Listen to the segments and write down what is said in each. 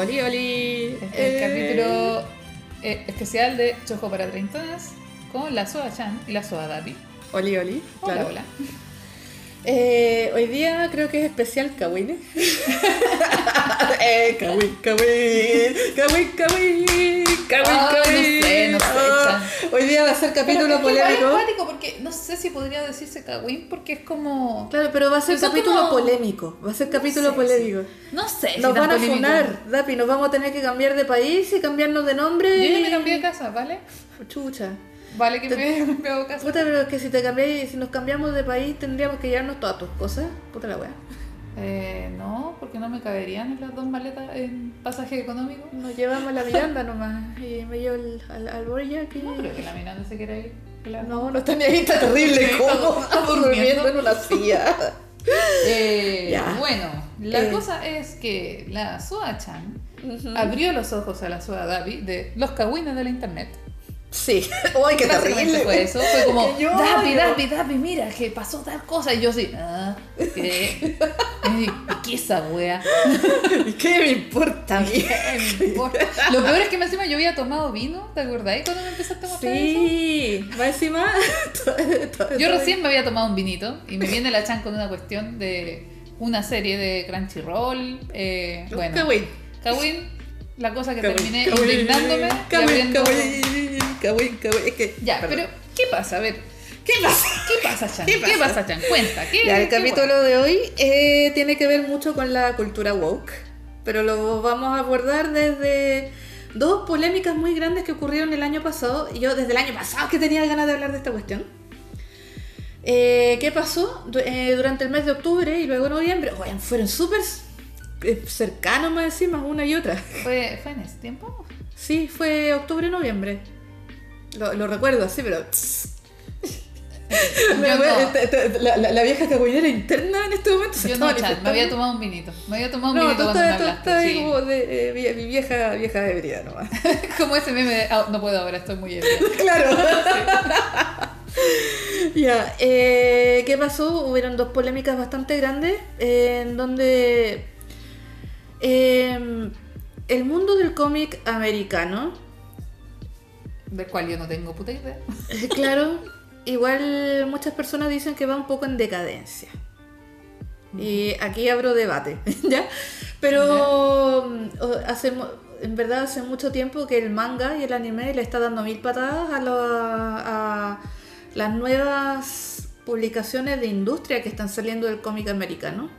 Oli, oli. Este es Eh, el capítulo eh, especial de Chojo para Treintonas con la Soa Chan y la Soa Dapi. Oli, oli. Hola, claro. hola. Eh, hoy día creo que es especial Kawin. eh, Kawin, Kawin, Kawin, Kawin, Kawin, Ah, no Kawin. sé, no sé, Ah, hoy día va a ser capítulo Pero es es polémico. cuático porque no sé si podría decirse Kawin porque es como. Claro, pero va a ser capítulo como- polémico. Va a ser capítulo sé, polémico. No sé. si Nos van a funar, Dapi, nos vamos a tener que cambiar de país y cambiarnos de nombre. Yo ya me cambié de casa, ¿vale? Chucha. Vale que me he cambiado de casa. Puta, pero es que si te cambiáis, si nos cambiamos de país tendríamos que llevarnos todas tus cosas. Puta la wea. Eh, no, porque no me caberían en las dos maletas en pasaje económico. Nos llevamos a la Miranda nomás. Y me llevo el- al, al Borja que. No creo que la Miranda se quiera ir. Claro. No, no está ni ahí, está terrible. ¿Cómo? Estamos durmiendo. en una silla. Eh, Ya. Bueno, la Eh. cosa es que la Soa Chan abrió los ojos a la Soa Davi de los cagüines de la internet. Sí. ¡Ay, qué terrible! fue eso. Fue como, odio. Davi, Davi, mira, que pasó tal cosa. Y yo así, ah, ¿qué? ¿Qué esa wea? ¿Qué me importa? ¿Qué me importa? Lo peor es que me encima yo había tomado vino, ¿te acordáis cuando me empezaste a mostrar eso? Sí, encima. todo- todo- Yo recién me había tomado un vinito y me viene la Chan con una cuestión de una serie de Crunchyroll. Eh, bueno, Kawin. Kawin, la cosa que Kawin, terminé Kawin, indignándome y Kawin, abriendo... Es que. Ya, perdón. pero ¿qué pasa? A ver, ¿Qué pasa? ¿qué pasa, Chan? ¿Qué ¿Qué pasa? pasa, Chan? Cuenta, ¿qué Ya, el qué capítulo de hoy eh, tiene que ver mucho con la cultura woke, pero lo vamos a abordar desde dos polémicas muy grandes que ocurrieron el año pasado. Y yo desde el año pasado que tenía ganas de hablar de esta cuestión. Eh, ¿Qué pasó eh, durante el mes de octubre y luego noviembre? Oigan, fueron súper eh, cercanos más encima una y otra. ¿Fue, ¿Fue en ese tiempo? Sí, fue octubre-noviembre. Lo, lo recuerdo así, pero... No. te- te- la, la- la vieja cagüinera interna en este momento se Yo no, Chan, me había tomado un vinito. Me había tomado un No, vinito estás, tú estás ahí sí. como de eh, vie- vieja, vieja ebria nomás. Como ese meme de, "Ah, no puedo ahora, estoy muy ebria. claro. ya, eh, ¿qué pasó? Hubieron dos polémicas bastante grandes eh, en donde eh, el mundo del cómic americano, Del cual yo no tengo puta idea. eh, claro, igual muchas personas dicen que va un poco en decadencia. Y aquí abro debate, ¿ya? Pero mm, hace, en verdad hace mucho tiempo que el manga y el anime le está dando mil patadas a las nuevas publicaciones de industria que están saliendo del cómic americano.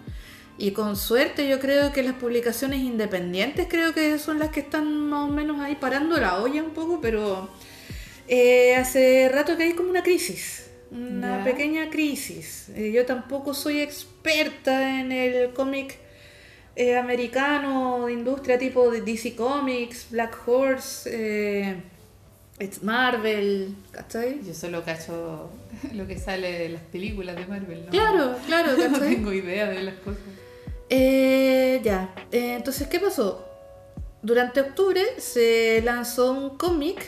Y con suerte yo creo que las publicaciones independientes creo que son las que están más o menos ahí parando la olla un poco, pero eh, hace rato que hay como una crisis, una pequeña crisis. Eh, yo tampoco soy experta en el cómic eh, americano de industria tipo de DC Comics, Black Horse, It's Marvel, ¿cachai? Yo solo cacho lo que sale de las películas de Marvel, ¿no? Claro, claro, No ¿cachai? tengo idea de las cosas. Eh, ya, Eh, entonces, ¿qué pasó? Durante octubre se lanzó un cómic,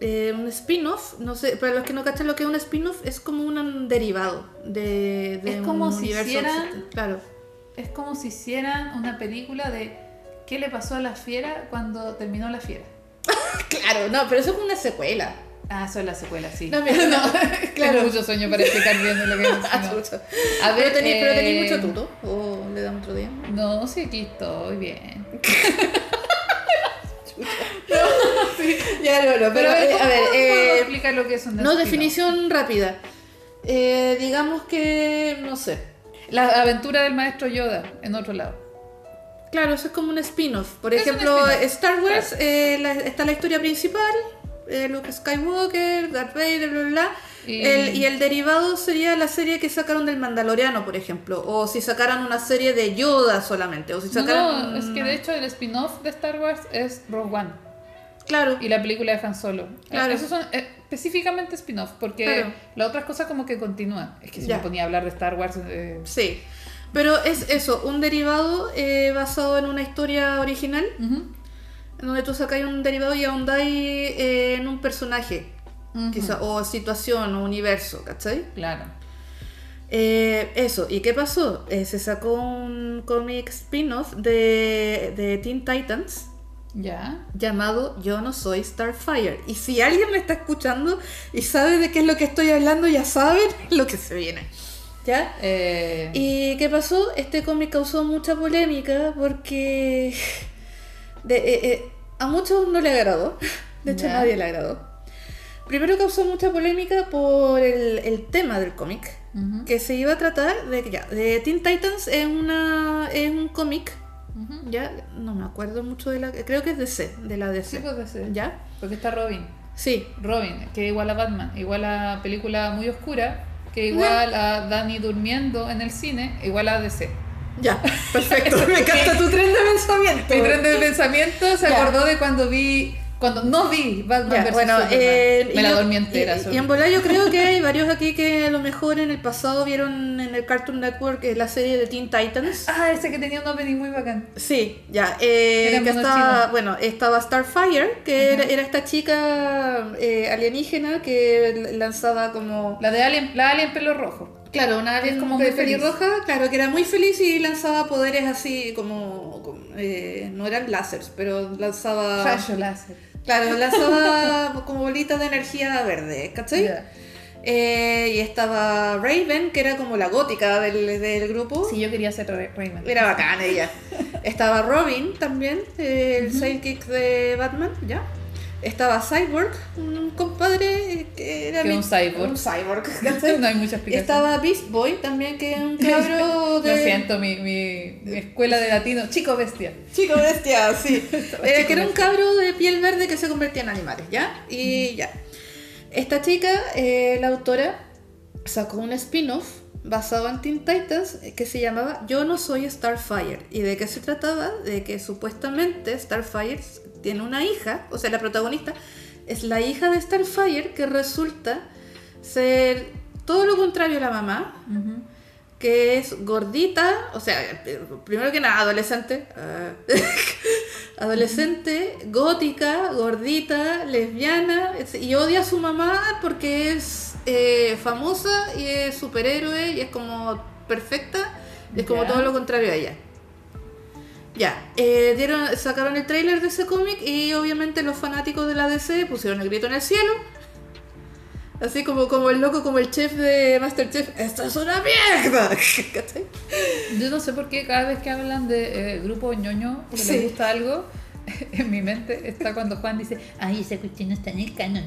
eh, un spin-off. No sé, para los que no cachan lo que es un spin-off, es como un derivado de, de Es como un si hicieran- existente. Claro, Es como si hicieran una película de qué le pasó a la fiera cuando terminó la fiera. claro, no, pero eso es una secuela. Ah, eso es la secuela, sí. No, mira, no, Tengo claro. mucho sueño para explicar bien de lo que es. No. A ver, pero tenéis eh, mucho tuto, o le damos otro día. No, sí, aquí estoy bien. Ya, no, no, pero, a ver, eh, a ver, ¿cómo eh, explicar lo que es un no, definición rápida. Eh, digamos que, no sé, La aventura del maestro Yoda en otro lado. Claro, eso es como un spin-off. Por ejemplo, Star Wars eh, la- está la historia principal, eh, Luke Skywalker, Darth Vader, bla, bla, bla. Y- El- y el derivado sería la serie que sacaron del Mandaloriano, por ejemplo. O si sacaran una serie de Yoda solamente. O si No, sacaran. no, es que de hecho el spin-off de Star Wars es Rogue One Claro. y la película de Han Solo. Claro. Eh, Esos son eh, específicamente spin-off, porque Claro. las otras cosas como que continúan. Es que si Ya. me ponía a hablar de Star Wars... eh, Sí. Pero es eso, un derivado eh, basado en una historia original. ujú, En donde tú sacáis un derivado y ahondáis eh, en un personaje. Quizá, o situación o universo, ¿cachai? Claro. Eh, eso, ¿y qué pasó? Eh, se sacó un cómic spin-off de, de Teen Titans Ya. llamado Yo no soy Starfire. Y si alguien me está escuchando y sabe de qué es lo que estoy hablando, ya saben lo que se viene. ¿Ya? Eh, ¿Y qué pasó? Este cómic causó mucha polémica porque de- eh, eh, a muchos no le agradó. De hecho, a nadie le agradó. Primero causó mucha polémica por el, el tema del cómic, que se iba a tratar de que ya, de Teen Titans es una es un cómic, ya no me acuerdo mucho de la, creo que es DC, de la DC, Sí, puede ser. ¿ya? Porque está Robin. Sí, Robin, que igual a Batman, igual a película muy oscura, que igual a Danny durmiendo en el cine, igual a DC. Ya, perfecto, me encanta tu tren de pensamiento. Mi tren de pensamiento se Ya. acordó de cuando vi, cuando no vi Batman Ya, bueno, eh, Me la yo- dormí entera. Y, en volar yo creo que hay varios aquí que a lo mejor en el pasado vieron en el Cartoon Network la serie de Teen Titans. Ah, ese que tenía un opening muy bacán. Sí, ya. eh, que estaba, bueno, estaba Starfire, que era, era esta chica eh, alienígena que lanzaba como... La de Alien, la Alien pelo rojo. Claro, una alien Es como pelirroja, claro, que era muy feliz y lanzaba poderes así como... como, eh, no eran láseres, pero lanzaba... Rayo láser. Claro, lanzaba como bolitas de energía verde, ¿cachai? Eh, y estaba Raven, que era como la gótica del, del grupo. Sí, yo quería ser Rayman. Era bacana ella. Estaba Robin también, el sidekick de Batman, ¿ya? Estaba Cyborg, un compadre que era... Que un cyborg. Un cyborg, no hay mucha explicación. Estaba Beast Boy también, que es un cabro de... Lo siento, mi, mi, mi escuela de latino. Chico bestia. Chico bestia, sí. Eh, que era un cabro de piel verde que se convertía en animales, ¿ya? Y ya. Esta chica, eh, la autora, sacó un spin-off basado en Teen Titans eh, que se llamaba Yo no soy Starfire. ¿Y de qué se trataba? De que supuestamente Starfire tiene una hija, o sea, la protagonista es la hija de Starfire que resulta ser todo lo contrario a la mamá, que es gordita, o sea, eh, primero que nada, adolescente. ah, adolescente, gótica, gordita, lesbiana, es- y odia a su mamá porque es eh, famosa y es superhéroe y es como perfecta, y es como todo lo contrario a ella. Ya, eh, dieron, sacaron el tráiler de ese cómic y obviamente los fanáticos de la DC pusieron el grito en el cielo. Así como, como el loco, como el chef de Masterchef. ¡Esto es una mierda! ¿Cachai? Yo no sé por qué cada vez que hablan de eh, grupo ñoño que Sí. les gusta algo, en mi mente está cuando Juan dice, ay, esa cuestión no está en el canon.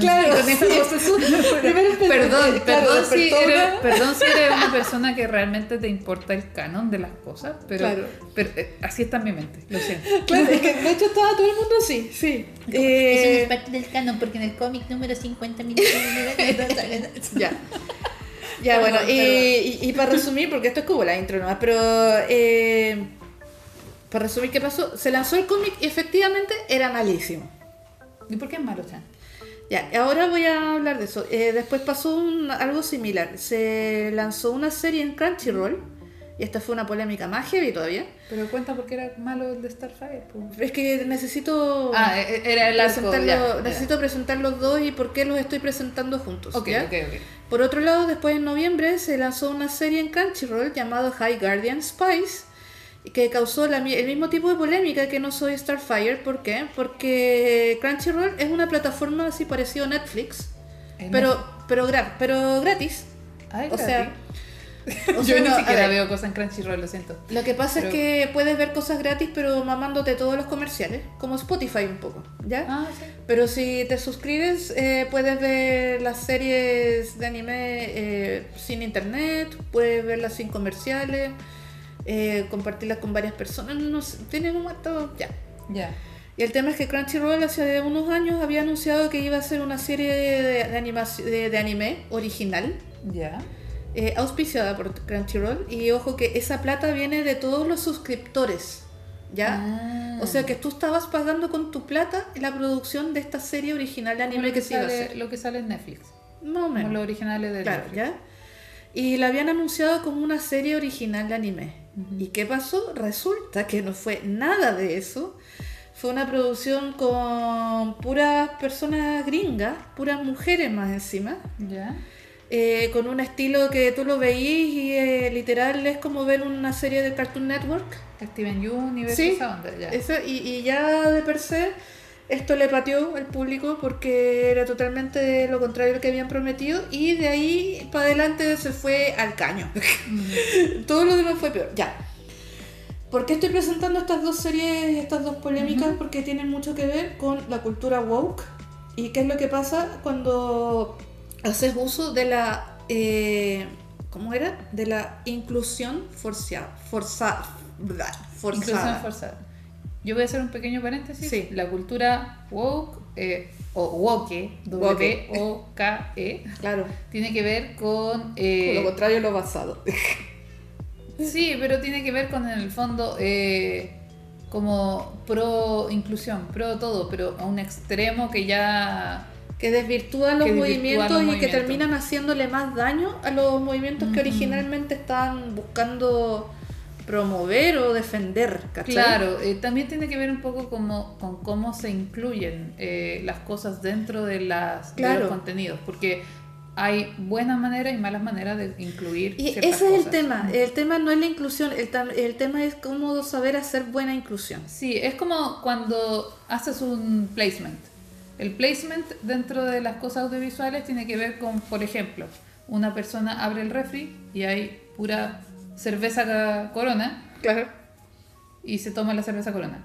Claro, esa sí. perdón, claro, perdón, si eres, una- perdón si eres una persona que realmente te importa el canon de las cosas, pero, Claro. pero eh, así está en mi mente, lo siento. Claro, es que de hecho estaba todo el mundo así, sí. Eso no Eh, es parte del canon porque en el cómic número 50 minutos Ya. Ya, bueno, y, y- y para resumir, porque esto es como la intro nomás, pero eh, para resumir qué pasó, se lanzó el cómic y efectivamente era malísimo. ¿Y por qué es malo, Chan? Ya, ahora voy a hablar de eso. Eh, después pasó un- algo similar. Se lanzó una serie en Crunchyroll, y esta fue una polémica más heavy todavía. Pero cuenta por qué era malo el de Starfire. pues. Es que necesito... Ah, eh, era el arco, ya, ya. necesito presentar los dos y por qué los estoy presentando juntos. Ok, ¿ya? ok, ok. Por otro lado, después en noviembre se lanzó una serie en Crunchyroll llamada High Guardian Spice que causó la el mismo tipo de polémica que no soy Starfire. ¿Por qué? Porque Crunchyroll es una plataforma así parecido a Netflix, pero, pero, gra- pero gratis. Ay, O sea, o yo sea, ni no, siquiera ver, veo cosas en Crunchyroll, lo siento. Lo que pasa Pero- es que puedes ver cosas gratis, pero mamándote todos los comerciales, como Spotify un poco, ¿ya? Ah, sí. Pero si te suscribes, eh, puedes ver las series de anime eh, sin internet, puedes verlas sin comerciales, eh, compartirlas con varias personas, no sé, tienen un todo, ya. Ya. Y el tema es que Crunchyroll hace unos años había anunciado que iba a hacer una serie de, de, animaci- de- de anime original, Ya. eh, auspiciada por Crunchyroll, y ojo que esa plata viene de todos los suscriptores, ¿ya? Ah. O sea que tú estabas pagando con tu plata la producción de esta serie original de anime que se iba a hacer. Lo que sale en Netflix. Más o Como menos. los originales de Claro, Netflix. ¿ya? Y la habían anunciado como una serie original de anime. ¿Y qué pasó? Resulta que no fue nada de eso. Fue una producción con puras personas gringas, puras mujeres más encima. Ya. eh, con un estilo que tú lo veís y eh, literal es como ver una serie de Cartoon Network. Steven Universe, Sí, esa onda, ya. Eso, y, y ya de per se, esto le pateó al público porque era totalmente lo contrario a lo que habían prometido. Y de ahí para adelante se fue al caño. Todo lo demás fue peor. Ya. ¿Por qué estoy presentando estas dos series, estas dos polémicas? Porque tienen mucho que ver con la cultura woke. ¿Y qué es lo que pasa cuando haces uso de la. eh, ¿Cómo era? De la inclusión forciada. Forza, forzada. Inclusión forzada. Yo voy a hacer un pequeño paréntesis. Sí. La cultura woke, eh, o woke, W-O-K-E, Claro. E, tiene que ver con... Por eh, lo contrario, lo basado. Sí, pero tiene que ver con en el fondo eh, como pro inclusión, pro todo, pero a un extremo que ya Que desvirtúan los Que movimientos los y que terminan haciéndole más daño a los movimientos que originalmente estaban buscando promover o defender. ¿cachai? Claro, eh, también tiene que ver un poco como, con cómo se incluyen eh, las cosas dentro de, las, de Claro. los contenidos, porque hay buenas maneras y malas maneras de incluir. Y ese es el cosas. tema. El tema no es la inclusión, el, el tema es cómo saber hacer buena inclusión. Sí, es como cuando haces un placement. El placement dentro de las cosas audiovisuales tiene que ver con, por ejemplo, una persona abre el refri y hay pura cerveza corona Claro. y se toma la cerveza corona.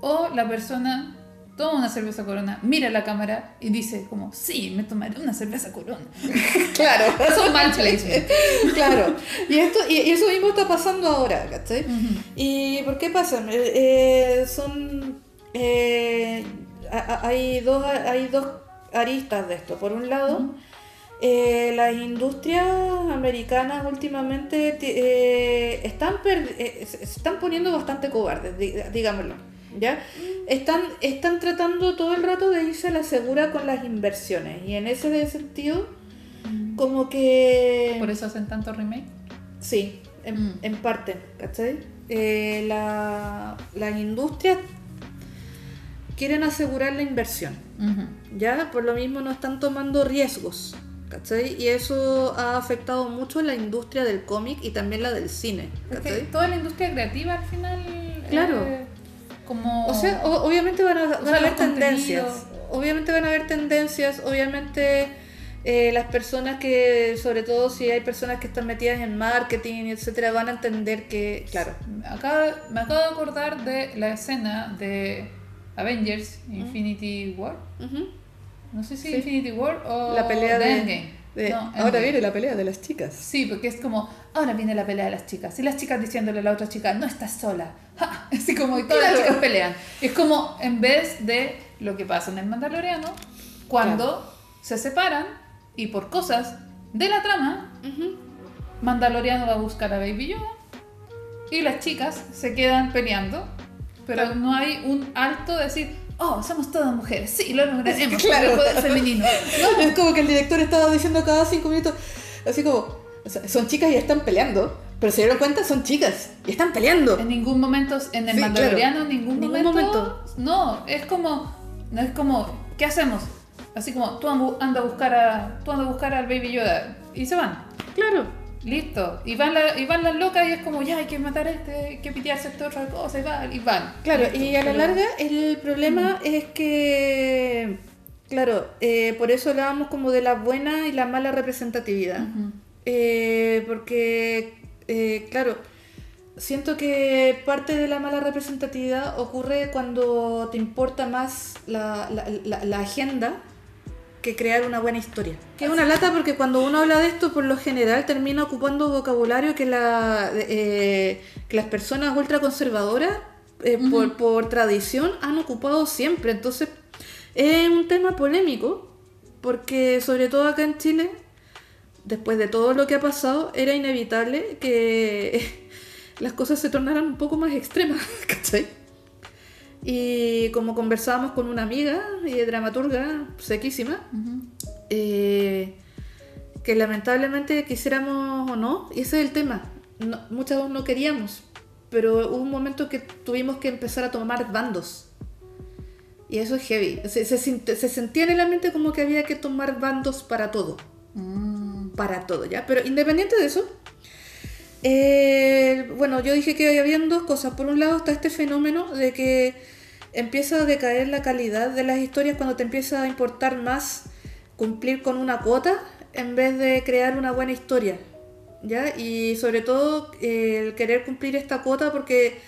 O la persona toma una cerveza corona, mira la cámara y dice como, sí, me tomaré una cerveza corona. Claro. Eso es mal claro. Y, esto, y, y eso mismo está pasando ahora, ¿cachai? ¿Y por qué pasa? Eh, eh, son. eh, hay, dos, hay dos aristas de esto. Por un lado, eh, las industrias americanas últimamente ti- eh, están, eh, se están poniendo bastante cobardes, di- digámoslo. ¿Ya? Están, están tratando todo el rato de irse a la segura con las inversiones. Y en ese sentido, como que. Por eso hacen tanto remake. Sí, en, Mm. en parte, ¿cachai? Eh, la, las industrias quieren asegurar la inversión. ¿ya? Por lo mismo no están tomando riesgos, ¿cachai? Y eso ha afectado mucho la industria del cómic y también la del cine, Es que ¿cachai? toda la industria creativa al final. Claro. eh, como. O sea, o- obviamente van a, van sea, a haber tendencias. contenidos. Obviamente van a haber tendencias. Obviamente eh, las personas que, sobre todo si hay personas que están metidas en marketing, etcétera, van a entender que, claro. Acá, me acabo de acordar de la escena de Avengers Infinity War. Ujú. No sé si Sí. Infinity War o La pelea de de, Endgame. de- No, ahora Endgame. viene la pelea de las chicas. Sí, porque es como, ahora viene la pelea de las chicas. Y las chicas diciéndole a la otra chica, no estás sola. ¡Ja! Así como, y todas Claro. las chicas pelean. Es como, en vez de lo que pasa en el Mandaloriano, cuando se separan y por cosas de la trama, Ujú. Mandaloriano va a buscar a Baby Yoda y las chicas se quedan peleando, pero Claro. no hay un alto de decir, oh, somos todas mujeres, sí, lo lograremos, Claro. el poder femenino. Es como que el director estaba diciendo cada cinco minutos, así como, o sea, son chicas y están peleando, pero se dieron cuenta, son chicas y están peleando. En ningún momento, en el Sí, Mandaloriano, claro. en ningún, Ningún momento, momento. No, es como, no es como, ¿qué hacemos? Así como, tú anda a buscar a, tú anda a buscar al Baby Yoda y se van. Claro. Listo. Y van, la- y van las locas y es como, ya hay que matar a este, hay que pitearse esta otra cosa y van. Y van. Claro, Listo. y a la Pero- larga el problema es que, claro, eh, por eso hablábamos como de la buena y la mala representatividad. Eh, porque, eh, claro, siento que parte de la mala representatividad ocurre cuando te importa más la, la- la- la agenda que crear una buena historia. Que es una lata porque cuando uno habla de esto, por lo general termina ocupando vocabulario que, la, eh, que las personas ultraconservadoras, eh, por, por tradición, han ocupado siempre. Entonces, es un tema polémico porque, sobre todo acá en Chile, después de todo lo que ha pasado, era inevitable que las cosas se tornaran un poco más extremas, ¿cachai? Y como conversábamos con una amiga y dramaturga sequísima, eh, que lamentablemente quisiéramos o no, y ese es el tema, no, muchas no queríamos, pero hubo un momento que tuvimos que empezar a tomar bandos. Y eso es heavy. Se, se, sint- se sentía en el ambiente como que había que tomar bandos para todo. Mm. para todo, ¿ya? Pero independiente de eso, eh, bueno, yo dije que habían dos cosas. Por un lado está este fenómeno de que empieza a decaer la calidad de las historias cuando te empieza a importar más cumplir con una cuota en vez de crear una buena historia. ¿Ya? Y sobre todo eh, el querer cumplir esta cuota porque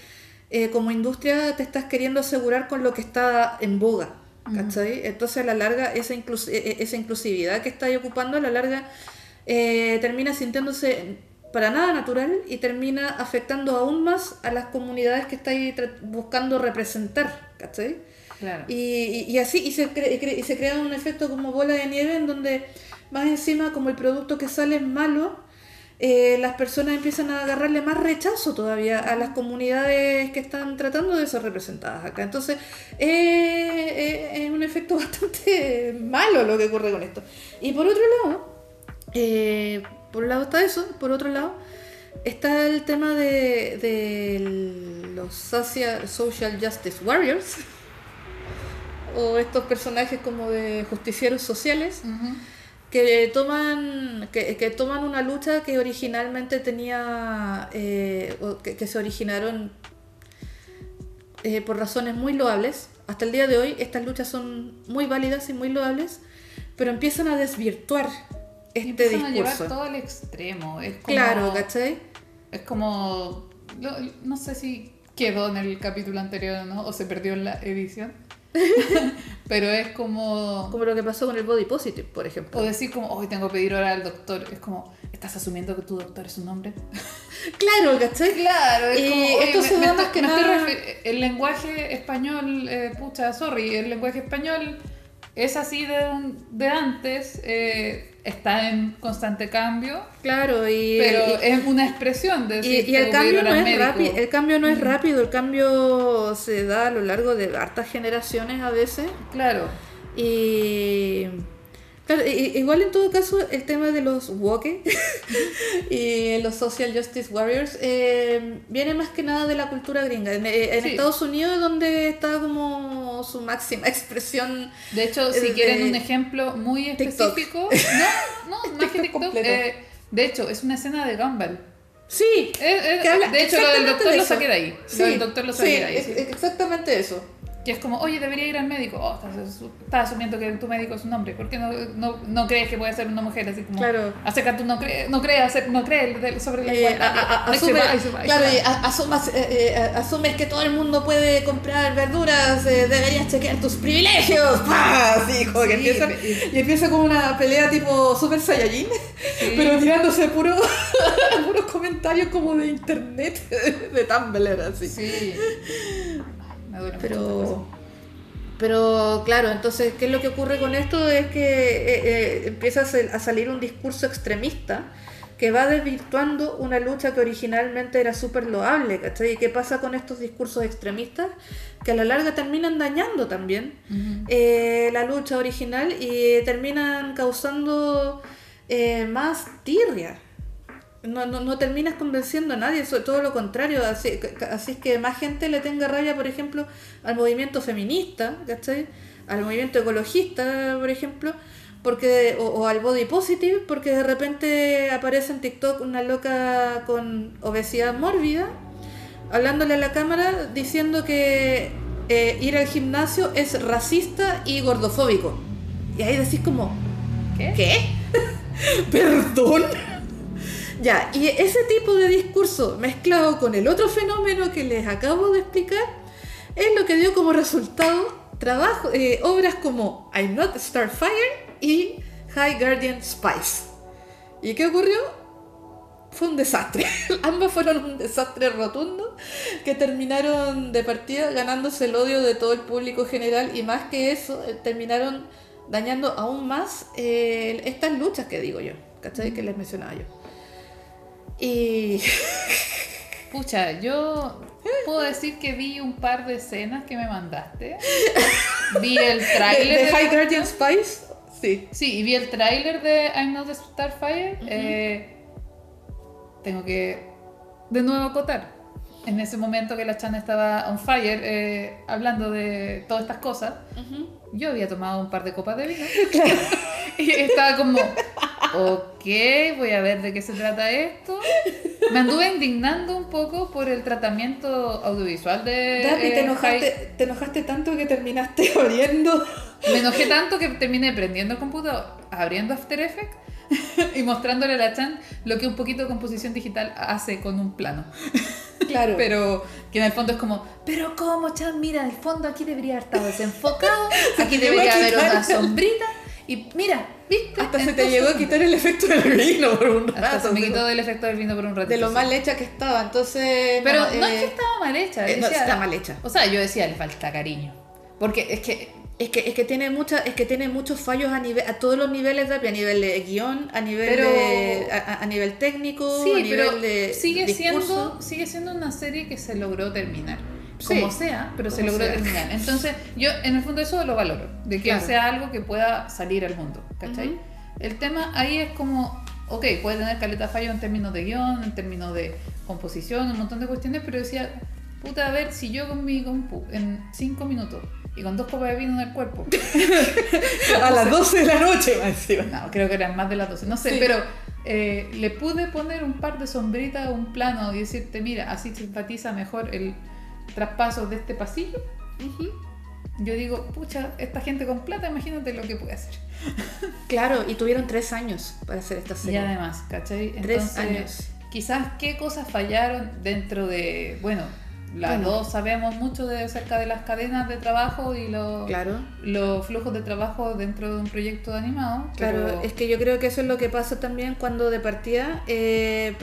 eh, como industria te estás queriendo asegurar con lo que está en boga. ¿cachai? Entonces a la larga esa, inclus- e- e- esa inclusividad que estáis ocupando a la larga eh, termina sintiéndose para nada natural y termina afectando aún más a las comunidades que estáis buscando representar. ¿Cachai? Claro. Y, y- y así y se, cre- y se crea un efecto como bola de nieve en donde más encima como el producto que sale es malo, eh, las personas empiezan a agarrarle más rechazo todavía a las comunidades que están tratando de ser representadas acá. Entonces eh, eh, es un efecto bastante malo lo que ocurre con esto. Y por otro lado, por un lado está eso, por otro lado está el tema de, de los social, social Justice Warriors o estos personajes como de justicieros sociales que toman que, que toman una lucha que originalmente tenía eh, o que, que se originaron eh, por razones muy loables. Hasta el día de hoy estas luchas son muy válidas y muy loables pero empiezan a desvirtuar este Empiezan a llevar discurso todo al extremo. Es como, claro ¿cachai? Es como. no sé si quedó en el capítulo anterior o no, o se perdió en la edición. Pero es como. como lo que pasó con el body positive por ejemplo O decir como, hoy tengo que pedir hora al doctor. Es como, ¿estás asumiendo que tu doctor es un hombre? claro ¿cachai? Claro, es como, esto me- se me más que estoy nada. El lenguaje español, eh, pucha, sorry, el lenguaje español es así de, un- de antes, eh, está en constante cambio, claro y, pero y- es una expresión de Y, decir, y el tengo que cambio no es rápido, el cambio no es rápido, el cambio se da a lo largo de hartas generaciones a veces. Claro, Y claro, igual en todo caso el tema de los woke y los social justice warriors eh, viene más que nada de la cultura gringa. En, eh, en Sí. Estados Unidos es donde está como su máxima expresión. de hecho, si Desde quieren un ejemplo muy TikTok. específico, no, no, más que TikTok eh, de hecho, es una escena de Gumball. Sí, de hecho, lo del doctor de lo saqué de ahí. Sí, Lo del doctor lo saqué sí, de ahí. sí. es exactamente eso. Que es como, oye, debería ir al médico. Oh, estás, asu- estás asumiendo que tu médico es un hombre. ¿Por qué no, no, no crees que puede ser una mujer? Así como, Claro. acerca tú no crees, no crees, no crees de- sobre la Eh, a- a- asume, claro, y asumas, eh, eh, asumes que todo el mundo puede comprar verduras, eh, deberías chequear tus privilegios. ¡Pah! Así, como que Sí, empieza, pe- y empieza como una pelea tipo Super Saiyajin, Sí. pero tirándose puro, puros comentarios como de internet, de Tumblr, así. Sí. Me duele Pero, pero claro, entonces, ¿qué es lo que ocurre con esto? Es que eh, eh, empieza a, sal- a salir un discurso extremista que va desvirtuando una lucha que originalmente era súper loable, ¿cachai? ¿Y qué pasa con estos discursos extremistas? Que a la larga terminan dañando también eh, la lucha original y terminan causando eh, más tirria. No, no, no terminas convenciendo a nadie, eso, todo lo contrario. Así, así es que más gente le tenga rabia, por ejemplo, al movimiento feminista, ¿cachai? Al movimiento ecologista, por ejemplo, porque o, o al body positive, porque de repente aparece en TikTok una loca con obesidad mórbida, hablándole a la cámara diciendo que eh, ir al gimnasio es racista y gordofóbico. Y ahí decís como, ¿Qué? ¿Qué? ¿Perdón? Ya, y ese tipo de discurso mezclado con el otro fenómeno que les acabo de explicar es lo que dio como resultado trabajo, eh, obras como I'm Not Starfire y High Guardian Spice. ¿Y qué ocurrió? Fue un desastre. Ambas fueron un desastre rotundo que terminaron de partida ganándose el odio de todo el público general y más que eso, eh, terminaron dañando aún más eh, estas luchas que digo yo, ¿cachai? Que les mencionaba yo. Y Pucha, yo puedo decir que vi un par de escenas que me mandaste. Vi el tráiler de de- High Guardian Spice, sí. Sí, y vi el tráiler de I'm Not a Starfire. eh, tengo que de nuevo acotar. En ese momento que la Chana estaba on fire eh, hablando de todas estas cosas, yo había tomado un par de copas de vino. y estaba como, ok, voy a ver de qué se trata esto. Me anduve indignando un poco por el tratamiento audiovisual de... Dapi, te, eh, enojaste, te enojaste tanto que terminaste abriendo. Me enojé tanto que terminé prendiendo el computador, abriendo After Effects y mostrándole a la Chan lo que un poquito de composición digital hace con un plano. Claro. Pero que en el fondo es como, pero ¿cómo, Chan? Mira, el fondo aquí debería haber estado desenfocado, aquí te debería haber una sombrita. Y mira, ¿viste? Hasta se te llegó a quitar el efecto del vino por un rato. Hasta se me de quitó del efecto del vino por un ratito. de lo mal hecha que estaba. Entonces. Pero no, eh, es que estaba mal hecha. eh, no, decía- está mal hecha. O sea, yo decía, le falta cariño. Porque es que Es que, es que tiene mucha, es que tiene muchos fallos a nivel, a todos los niveles, Dapi, a nivel de guion, a nivel Pero- de, a, a- a nivel técnico, a Sí, nivel pero de sigue discurso. siendo, sigue siendo una serie que se logró terminar. Sí, Como sea, pero se como logró sea. terminar. Entonces, yo en el fondo eso lo valoro, de que Claro. sea algo que pueda salir al mundo, ¿cachai? Ujú. El tema ahí es como, ok, puede tener caleta fallo en términos de guion, en términos de composición, un montón de cuestiones, pero decía, puta, a ver, si yo con mi compu en 5 minutos y con dos copas de vino en el cuerpo, A las 12 de la noche, encima. no, creo que eran más de las 12, no sé, Sí. pero eh, le pude poner un par de sombritas, un plano y decirte, mira, así se enfatiza mejor el traspaso de este pasillo. Yo digo, pucha, esta gente con plata, imagínate lo que puede hacer. Claro, y tuvieron tres años para hacer esta Y serie. además, ¿cachai? Tres años. Quizás qué cosas fallaron dentro de, bueno, las Bueno. dos sabemos mucho de acerca de las cadenas de trabajo y los, Claro. los flujos de trabajo dentro de un proyecto animado. Claro, pero- es que yo creo que eso es lo que pasa también cuando de partida eh,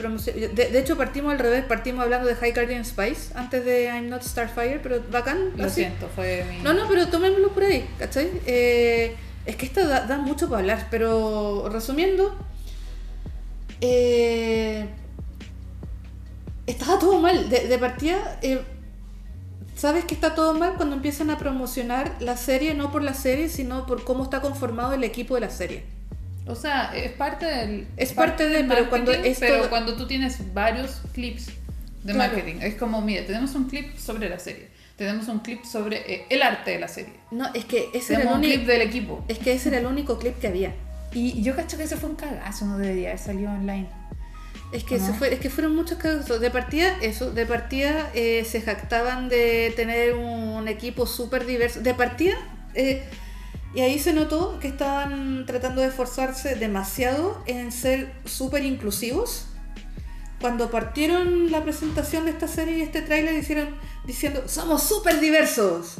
de, de hecho partimos al revés, partimos hablando de High Guardian Spice antes de I'm Not Starfire, pero bacán. Lo así. siento, fue mi... No, no, pero tomémoslo por ahí, ¿cachai? Eh, es que esta da, da mucho para hablar, pero resumiendo, eh, estaba todo mal. De, de partida, eh, sabes que está todo mal cuando empiezan a promocionar la serie, no por la serie, sino por cómo está conformado el equipo de la serie. O sea, es parte del. Es parte de, del pero cuando esto- pero cuando tú tienes varios clips de Claro. marketing, es como, mira, tenemos un clip sobre la serie, tenemos un clip sobre eh, el arte de la serie, No, es que ese era el tenemos un clip único, del equipo. es que ese era el único clip que había. Y yo cacho que ese fue un cagazo, no debería haber salido online. Es que, ¿No? se fue, es que fueron muchos casos. De partida, eso, de partida eh, se jactaban de tener un equipo súper diverso. De partida, eh, y ahí se notó que estaban tratando de esforzarse demasiado en ser súper inclusivos. Cuando partieron la presentación de esta serie y este tráiler hicieron diciendo, somos súper diversos.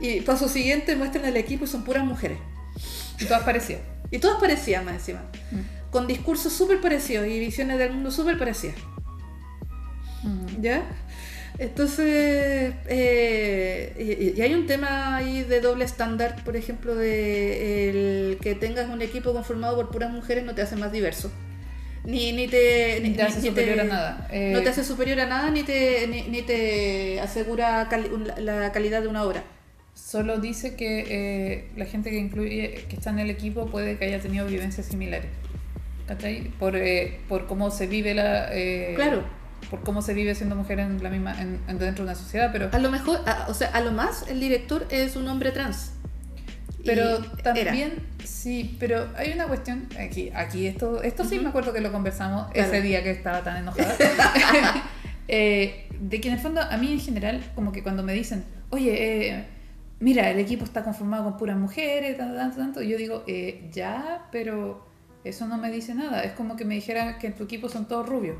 Y paso siguiente muestran el equipo y son puras mujeres. Y todas parecían. Y todas parecían más encima. Mm. Con discursos súper parecidos y visiones del mundo súper parecidas. Mm. ¿Ya? Entonces, eh, y, y hay un tema ahí de doble estándar, por ejemplo, de el que tengas un equipo conformado por puras mujeres no te hace más diverso. Ni, ni te, Ni te hace superior a nada. Eh, No te hace superior a nada ni te, ni, ni te asegura cali- la calidad de una obra. Solo dice que eh, la gente que incluye, que está en el equipo puede que haya tenido vivencias similares. ¿Cachai? Por, eh, por cómo se vive la. eh, Claro. Por cómo se vive siendo mujer en la misma, en- en- dentro de una sociedad, pero. A lo mejor, a- o sea, a lo más el director es un hombre trans. Pero también, sí, pero hay una cuestión, aquí, aquí esto, esto sí me acuerdo que lo conversamos Claro. ese día que estaba tan enojada, Eh, de que en el fondo a mí en general, como que cuando me dicen, oye, eh, mira, el equipo está conformado con puras mujeres, tanto, tanto, tanto, yo digo, eh, ya, pero eso no me dice nada, es como que me dijeran que en tu equipo son todos rubios.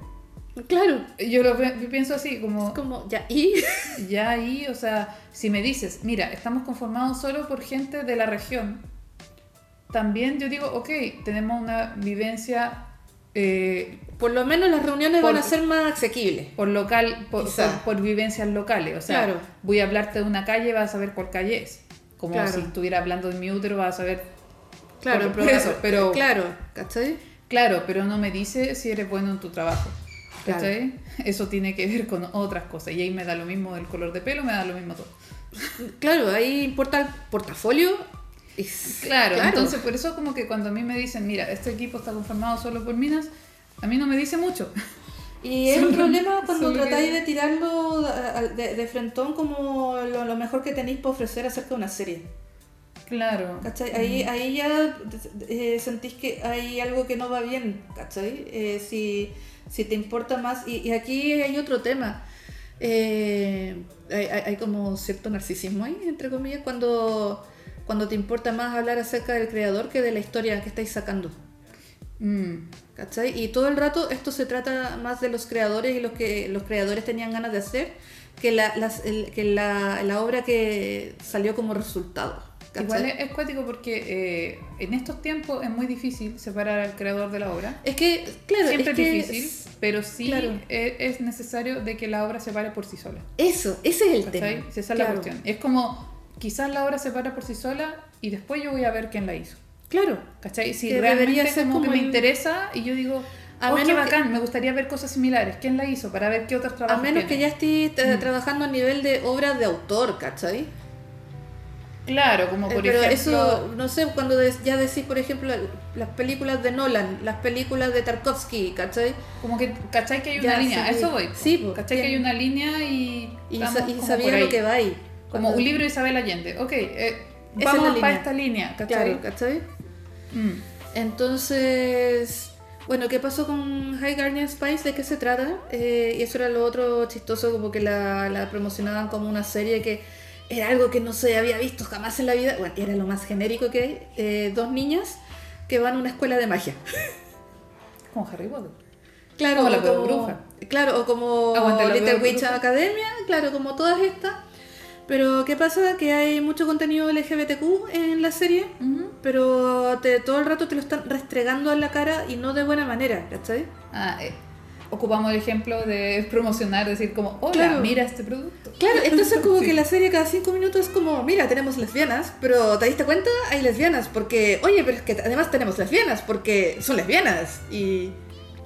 Claro. Yo lo yo pienso así, como... Es como, ya, y. Ya ahí, o sea, si me dices, mira, estamos conformados solo por gente de la región, también yo digo, ok, tenemos una vivencia eh, Por lo menos las reuniones Por- van a ser más asequibles. por local, por, por- por vivencias locales. O sea, Claro. voy a hablarte de una calle, vas a saber cuál calle es. Como Claro. si estuviera hablando de mi útero, vas a saber. Claro, por- por eso, pero- Claro, ¿cachai? Claro, pero no me dice si eres bueno en tu trabajo. Claro. ¿Cachai? Eso tiene que ver con otras cosas. Y ahí me da lo mismo el color de pelo, me da lo mismo todo. Claro, ahí importa el portafolio. y- Claro, entonces por eso como que cuando a mí me dicen, mira, este equipo está conformado solo por minas, a mí no me dice mucho. Y es un problema cuando tratáis que- de tirarlo a- de, de frentón como lo, lo mejor que tenéis para ofrecer acerca de una serie. Claro. ¿Cachai? Ahí, ahí ya eh, sentís que hay algo que no va bien, ¿cachai? Eh, si, si te importa más. Y, y aquí hay otro tema. Eh, hay, hay- como cierto narcisismo ahí, entre comillas, cuando, cuando te importa más hablar acerca del creador que de la historia que estáis sacando. Mm. ¿Cachai? Y todo el rato esto se trata más de los creadores y lo que los creadores tenían ganas de hacer que la, las- el- que la, la obra que salió como resultado. ¿Cachai? Igual es, es cuático porque eh, en estos tiempos es muy difícil separar al creador de la obra. Es que, claro, Siempre es es, que difícil, pero sí claro. es, es necesario de que la obra se pare por sí sola. Eso, ese es el ¿cachai? tema. Esa es claro, la cuestión. Es como, quizás la obra se para por sí sola y después yo voy a ver quién la hizo. Claro. ¿Cachai? Si Que realmente ser como, que como me el- interesa y yo digo, A oh, qué menos que- bacán, me gustaría ver cosas similares. ¿Quién la hizo? Para ver qué otros A trabajos menos que tiene. ya estés tra- Mm. trabajando a nivel de obras de autor, ¿cachai? Claro, como Eh, por Pero ejemplo... eso, no sé, cuando ya decís, por ejemplo, las películas de Nolan, las películas de Tarkovsky, ¿cachai? Como que, ¿cachai que hay Ya, una línea? sí, eso voy. po. sí, po, ¿Cachai que hay una línea y... Y, sa- y sabía lo que va ahí. Como Cuando- un libro de Isabel Allende. Ok, eh, es vamos la para esta línea, ¿cachai? Claro, ¿cachai? Mm. Entonces, bueno, ¿qué pasó con High Guardian Spice? ¿De qué se trata? Eh, y eso era lo otro chistoso, como que la, la promocionaban como una serie que era algo que no se había visto jamás en la vida. Bueno, era lo más genérico que hay. Eh, dos niñas que van a una escuela de magia. Como Harry Potter. Claro, Como la bruja. Claro, o como Little Witch. Academia, claro, como todas estas. Pero ¿qué pasa? Que hay mucho contenido LGBTQ en la serie, pero te- todo el rato te lo están restregando en la cara y no de buena manera, ¿cachai? Ah, eh, ocupamos el ejemplo de promocionar, decir como, hola, Claro. mira este producto. Claro, entonces como Sí. que la serie cada cinco minutos es como, mira, tenemos lesbianas, pero ¿te diste cuenta? Hay lesbianas, porque, oye, pero es que además tenemos lesbianas, porque son lesbianas, y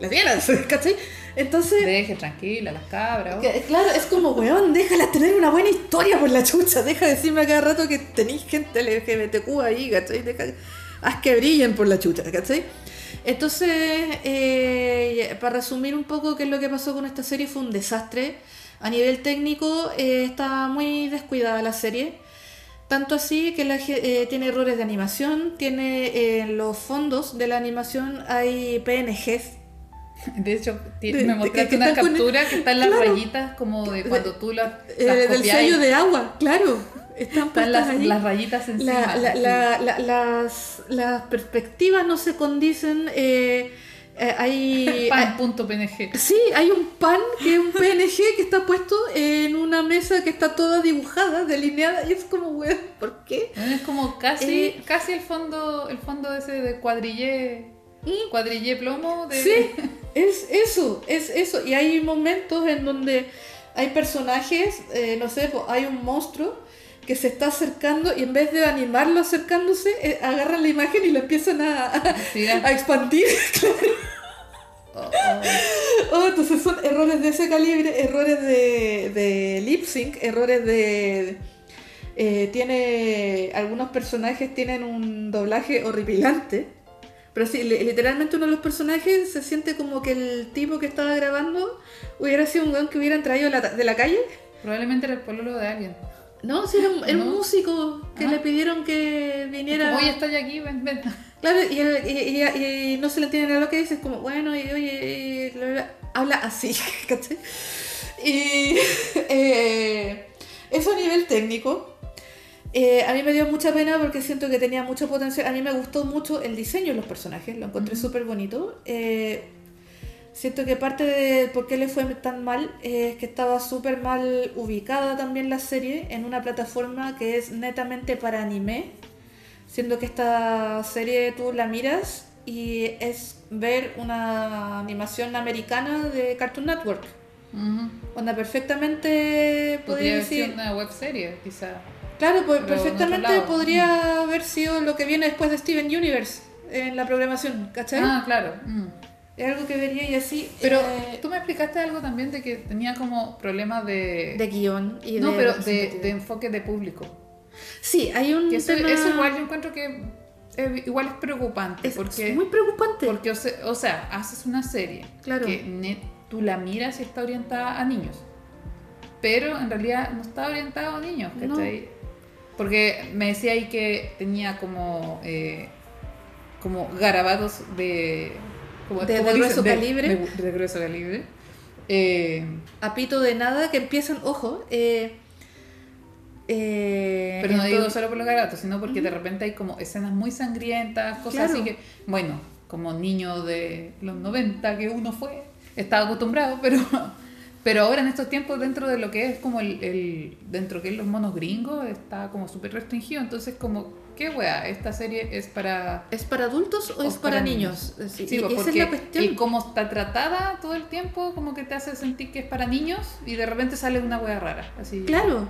lesbianas, ¿cachai? Entonces... Deje tranquila las cabras. Que, claro, es como, weón, déjala tener una buena historia por la chucha. Deja de decirme a cada rato que tenéis gente LGBTQ ahí, ¿cachai? Deja, haz que brillen por la chucha, ¿cachai? Entonces, eh, para resumir un poco qué es lo que pasó con esta serie, fue un desastre. A nivel técnico, eh, está muy descuidada la serie. Tanto así que la, eh, tiene errores de animación, tiene eh, en los fondos de la animación hay PNGs De hecho, De- me mostraste que una captura que están las Claro. rayitas como de cuando tú las, eh, las del sello de agua, claro. Están Están las, rayitas encima. La- la- así. la- la- las, las perspectivas no se condicen. eh, eh, hay, Pan.png. sí, hay un pan que es un PNG que está puesto en una mesa que está toda dibujada, delineada, y es como, weón, ¿por qué? Es como casi, Eh, casi el fondo, el fondo ese de cuadrillé, cuadrillé plomo de Sí, es eso, es eso. Y hay momentos en donde hay personajes, eh, no sé, pues, hay un monstruo que se está acercando y en vez de animarlo acercándose, eh, agarran la imagen y la empiezan a, a- Sí, a expandir. oh, oh. Oh, entonces son errores de ese calibre, errores de, de lip sync, errores de... eh, tiene... Algunos personajes tienen un doblaje horripilante. Pero sí, li- literalmente uno de los personajes se siente como que el tipo que estaba grabando hubiera sido un weón que hubieran traído de la calle. Probablemente era el pololo de alguien. No, sí, era un, era un No. músico que Ah. le pidieron que viniera... Oye, estoy aquí, ven, ven. Claro, y, él- y- y- y no se le entiende nada lo que dice, es como, bueno, y oye, bla, bla, habla así, ¿cachai? Y eh, eso a nivel técnico. eh, a mí me dio mucha pena porque siento que tenía mucho potencial. A mí me gustó mucho el diseño de los personajes, lo encontré súper bonito. Eh, siento que parte de por qué le fue tan mal es que estaba súper mal ubicada también la serie en una plataforma que es netamente para anime. Siendo que esta serie tú la miras y es ver una animación americana de Cartoon Network. Ujú. Onda perfectamente Podría decir. una web serie, quizá. Claro, pues perfectamente podría haber sido lo que viene después de Steven Universe en la programación, ¿cachai? Ah, claro. mm. Es algo que vería y así. Pero eh, tú me explicaste algo también de que tenía como problemas de... de guion y no, de pero de, enfoque de público. Sí, hay un eso, tema- eso igual yo encuentro que eh, igual es preocupante. es porque, muy preocupante. porque o, se- o sea, haces una serie Claro. que tú la miras y está orientada a niños. Pero en realidad no está orientada a niños, No. Porque me decía ahí que tenía como, eh, como garabatos de... Como, De- grueso calibre. De, de grueso calibre. Eh, A pito de nada que empiezan, ojo, eh, eh, pero no digo solo por los garabatos, sino porque de repente hay como escenas muy sangrientas, cosas Claro. así que, bueno, como niño de los 90 que uno fue, estaba acostumbrado, pero, pero ahora en estos tiempos dentro de lo que es como el, el dentro que es los monos gringos, está como súper restringido, entonces como, ¿qué wea? ¿Esta serie es para... ¿Es para adultos o, o es para, niños? Sí, Sí, y pues, esa es la cuestión. Y cómo está tratada todo el tiempo, como que te hace sentir que es para niños y de repente sale una wea rara. Así. Claro.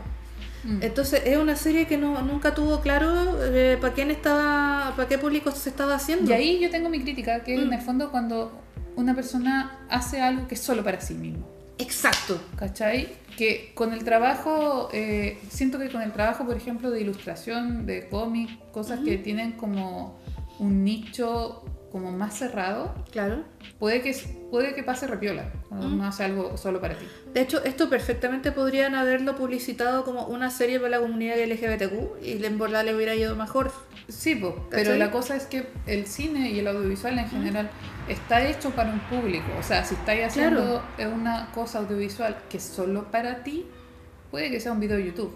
Mm. Entonces es una serie que no, nunca tuvo claro eh, para quién estaba, para qué público se estaba haciendo. Y ahí yo tengo mi crítica, que Mm. en el fondo cuando una persona hace algo que es solo para sí mismo, Exacto. ¿cachai? Que con el trabajo, eh, siento que con el trabajo, por ejemplo, de ilustración, de cómic, cosas que tienen como un nicho como más cerrado, Claro. puede que, puede que pase repiola cuando Mm. uno hace algo solo para ti. De hecho, esto perfectamente podrían haberlo publicitado como una serie para la comunidad LGBTQ y en verdad le hubiera ido mejor. Sí, po, pero la cosa es que el cine y el audiovisual en general está hecho para un público. O sea, si estáis haciendo una cosa audiovisual que es solo para ti, puede que sea un video de YouTube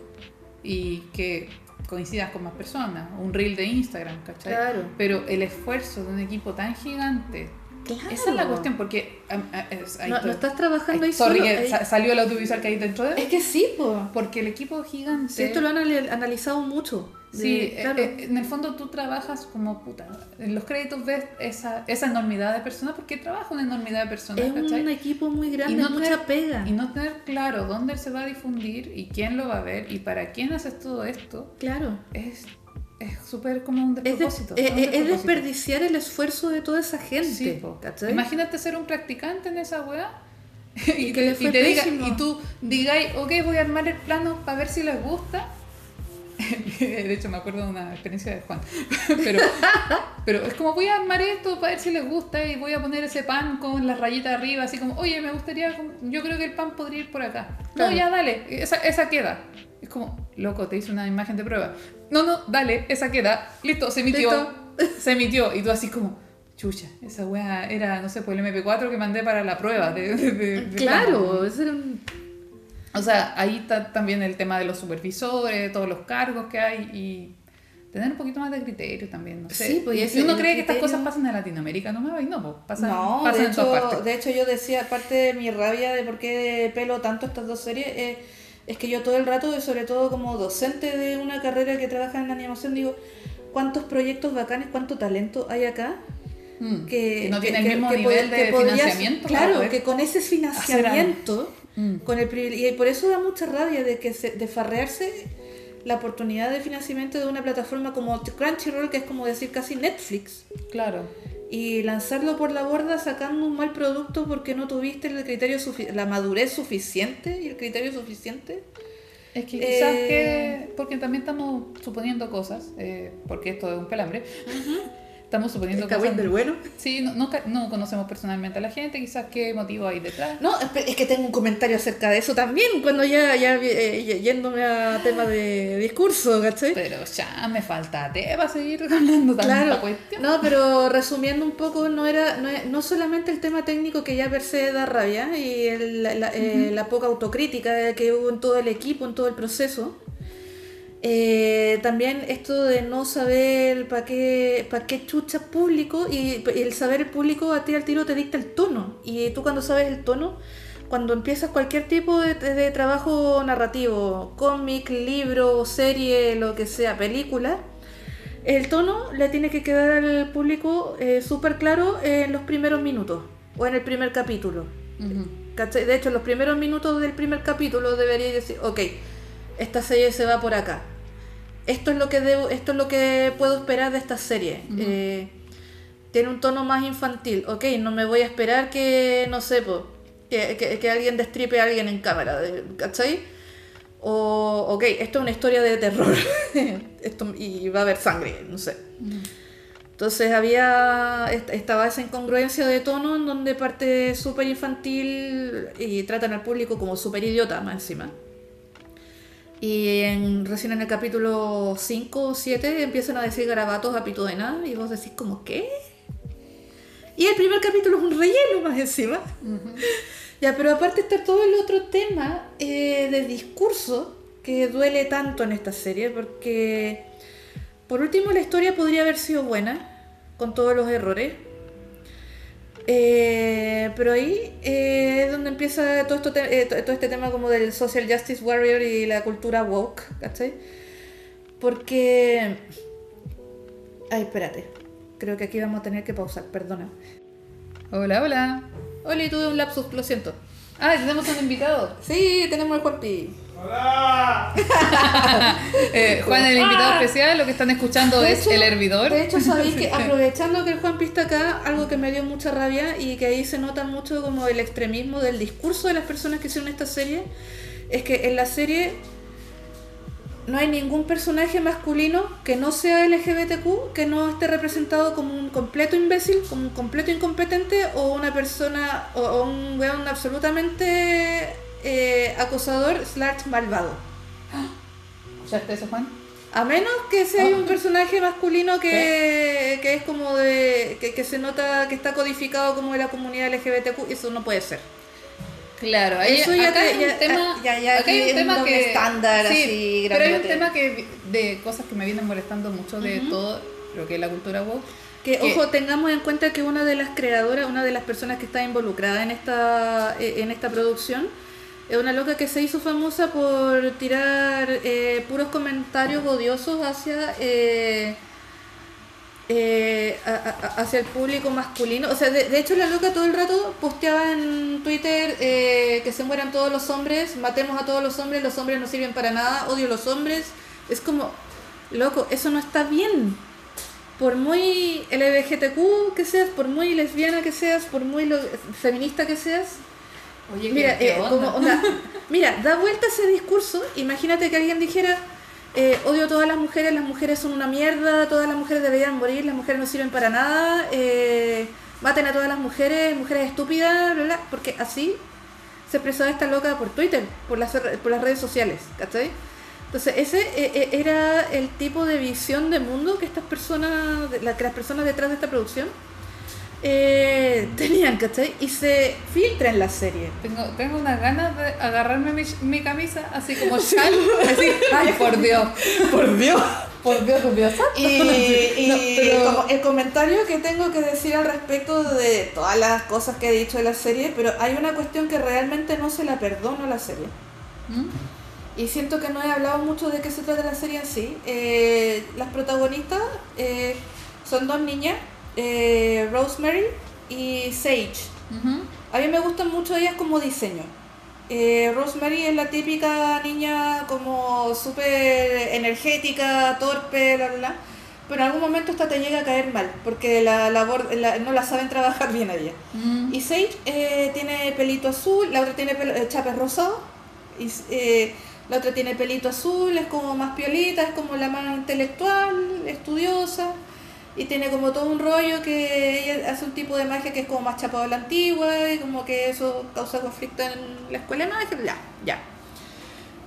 y que coincidas con más personas, un reel de Instagram, ¿cachai? Claro. Pero el esfuerzo de un equipo tan gigante, Claro. esa es la cuestión, porque es- hay No, estás trabajando ahí solo. ahí- sa- salió el audiovisual que hay dentro de Es que sí, po. porque el equipo gigante Sí, esto lo han anal- analizado mucho. De- Sí, claro. eh, eh, en el fondo tú trabajas como puta. En los créditos ves esa, esa enormidad de personas porque trabaja una enormidad de personas, es ¿cachai? un equipo muy grande, Y no mucha tener- pega. Y no tener claro dónde se va a difundir y quién lo va a ver y para quién haces todo esto Claro. es es súper como un Es, de- despropósito. eh, es eh, es despropósito. desperdiciar el esfuerzo de toda esa gente. Sí. Imagínate ser un practicante en esa weá. Y le fue y te diga, y tú digáis, ok, voy a armar el plano para ver si les gusta. De hecho, me acuerdo de una experiencia de Juan. pero, pero es como voy a armar esto para ver si les gusta y voy a poner ese pan con las rayitas arriba, así como, oye, me gustaría, yo creo que el pan podría ir por acá. Claro. No, ya dale, esa, esa queda. Es como, loco, te hice una imagen de prueba. No, no, dale, esa queda. Listo, se emitió. Listo. Se emitió. Y tú así como, chucha, esa weá era, no sé, pues el MP4 que mandé para la prueba. De, de- de- de Claro, ese era un- O sea, ahí está también el tema de los supervisores, todos los cargos que hay y tener un poquito más de criterio también, no sé. Sí, pues, ese- uno cree que estas cosas pasan en Latinoamérica nomás y no, pues pasan, No, pasan de en todas hecho, partes. de hecho yo decía, parte de mi rabia de por qué pelo tanto estas dos series, eh, es que yo todo el rato, sobre todo como docente de una carrera que trabaja en animación, digo, ¿cuántos proyectos bacanes, cuánto talento hay acá? Mm, Que, que no tiene que- el mismo que nivel de podrías- financiamiento. Claro, que con ese financiamiento, Mm. con el privile- y por eso da mucha rabia de que se, de farrearse la oportunidad de financiamiento de una plataforma como Crunchyroll, que es como decir casi Netflix Claro. Y lanzarlo por la borda sacando un mal producto porque no tuviste el criterio la madurez suficiente y el criterio suficiente. Es que quizás Eh, que, porque también estamos suponiendo cosas, eh, porque esto es un pelambre, estamos suponiendo El cosas. del bueno. Sí, no, no, conocemos personalmente a la gente, quizás qué motivo hay detrás. No, es que tengo un comentario acerca de eso también, cuando ya, ya eh, yéndome a tema de discurso, ¿cachai? Pero ya me falta para seguir hablando tanta Claro, cuestión. no, pero resumiendo un poco, no era no, no solamente el tema técnico que ya per se da rabia y el- la, la- eh, la poca autocrítica que hubo en todo el equipo, en todo el proceso, eh, también esto de no saber para qué, pa qué chucha público y el saber el público a ti al tiro te dicta el tono y tú cuando sabes el tono, cuando empiezas cualquier tipo de, de trabajo narrativo, cómic, libro, serie, lo que sea, película, el tono le tiene que quedar al público eh, súper claro en los primeros minutos o en el primer capítulo. De hecho, en los primeros minutos del primer capítulo deberíais decir, ok, esta serie se va por acá. Esto es lo que debo, esto es lo que puedo esperar de esta serie. Eh, tiene un tono más infantil. Ok, no me voy a esperar que, no sé, po, que, que- que alguien destripe a alguien en cámara, ¿cachai? O, ok, esto es una historia de terror. esto, y va a haber sangre, no sé. Entonces había est- estaba esa incongruencia de tono en donde parte súper infantil y tratan al público como súper idiota más encima. Y en, recién en el capítulo 5 o 7 empiezan a decir garabatos a pito de nada y vos decís como, ¿qué? Y el primer capítulo es un relleno más encima. Ya, pero aparte está todo el otro tema eh, de discurso que duele tanto en esta serie, porque por último la historia podría haber sido buena, con todos los errores. Eh, pero ahí eh, es donde empieza todo, esto eh, to- todo este tema como del social justice warrior y la cultura woke, ¿cachai? Porque... Ay, espérate. Creo que aquí vamos a tener que pausar, perdona. Hola, hola. Oli, tuve un lapsus, lo siento. Ah, tenemos un invitado. Sí, tenemos al Juanpi. Eh, Juan, el invitado especial, lo que están escuchando De es hecho- el hervidor. De hecho, sabéis que aprovechando que el Juanpi está acá, algo que me dio mucha rabia y que ahí se nota mucho como el extremismo del discurso de las personas que hicieron esta serie, es que en la serie no hay ningún personaje masculino que no sea LGBTQ que no esté representado como un completo imbécil, como un completo incompetente o una persona o, o un weón absolutamente eh, acosador slash malvado. ¿Escuchaste eso, Juan? A menos que sea un personaje masculino que, que es como de. Que, que se nota que está codificado como de la comunidad LGBTQ, eso no puede ser. Claro, ahí, Eso ya acá te- hay un ya- tema, ya- ya acá hay es un tema que estándar sí, así, pero hay un tema que de cosas que me vienen molestando mucho de todo lo que es la cultura woke. Que, Que- ojo, tengamos en cuenta que una de las creadoras, una de las personas que está involucrada en esta, eh, en esta producción, es una loca que se hizo famosa por tirar eh, puros comentarios odiosos hacia eh, eh, hacia el público masculino. O sea, de, de hecho la loca todo el rato posteaba en Twitter que se mueran todos los hombres, matemos a todos los hombres, los hombres no sirven para nada, odio a los hombres. Es como, loco, eso no está bien por muy LGBTQ que seas, por muy lesbiana que seas, por muy feminista que seas, Oye, mira, ¿qué, qué eh, onda? como, onda, mira, da vuelta ese discurso, imagínate que alguien dijera, eh, odio a todas las mujeres, las mujeres son una mierda, todas las mujeres deberían morir, las mujeres no sirven para nada, eh, maten a todas las mujeres, mujeres estúpidas, bla, bla, porque así se expresaba esta loca por Twitter, por las, por las redes sociales, ¿cachai? Entonces, ese era el tipo de visión de mundo que estas personas, que las personas detrás de esta producción eh, tenían, ¿cachai? Y se filtra en la serie. Tengo, tengo unas ganas de agarrarme mi, mi camisa así como así, ay, por Dios, Por Dios. por Dios, por Dios. Y, y No, pero- como el comentario que tengo que decir al respecto de todas las cosas que he dicho de la serie, pero hay una cuestión que realmente no se la perdono a la serie. ¿Mm? Y siento que no he hablado mucho de qué se trata la serie en sí. Eh, las protagonistas eh, son dos niñas, eh, Rosemary y Sage. A mí me gustan mucho ellas como diseño. Eh, Rosemary es la típica niña como súper energética, torpe, bla, bla, bla. Pero en algún momento esta te llega a caer mal, porque la labor, la- no la saben trabajar bien a ella. Mm. Y Sage eh, tiene pelito azul, la otra tiene pelo, eh, chapes rosado, y eh, la otra tiene pelito azul, es como más piolita, es como la más intelectual, estudiosa, y tiene como todo un rollo que ella hace un tipo de magia que es como más chapado a la antigua, y como que eso causa conflicto en la escuela de magia, ya, ya.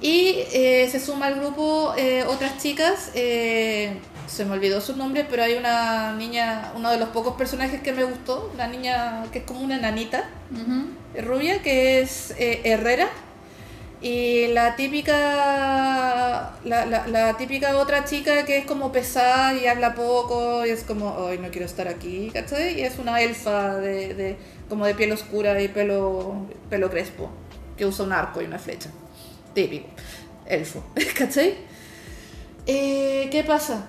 Y eh, se suma al grupo eh, otras chicas, eh, se me olvidó su nombre, pero hay una niña, uno de los pocos personajes que me gustó, una niña que es como una nanita rubia, que es Herrera. Y la típica, la, típica otra chica que es como pesada y habla poco y es como, ay, no quiero estar aquí, ¿cachai? Y es una elfa de, de, como de piel oscura y pelo, pelo crespo, que usa un arco y una flecha. Típico, elfo, ¿cachai? Eh, ¿Qué pasa?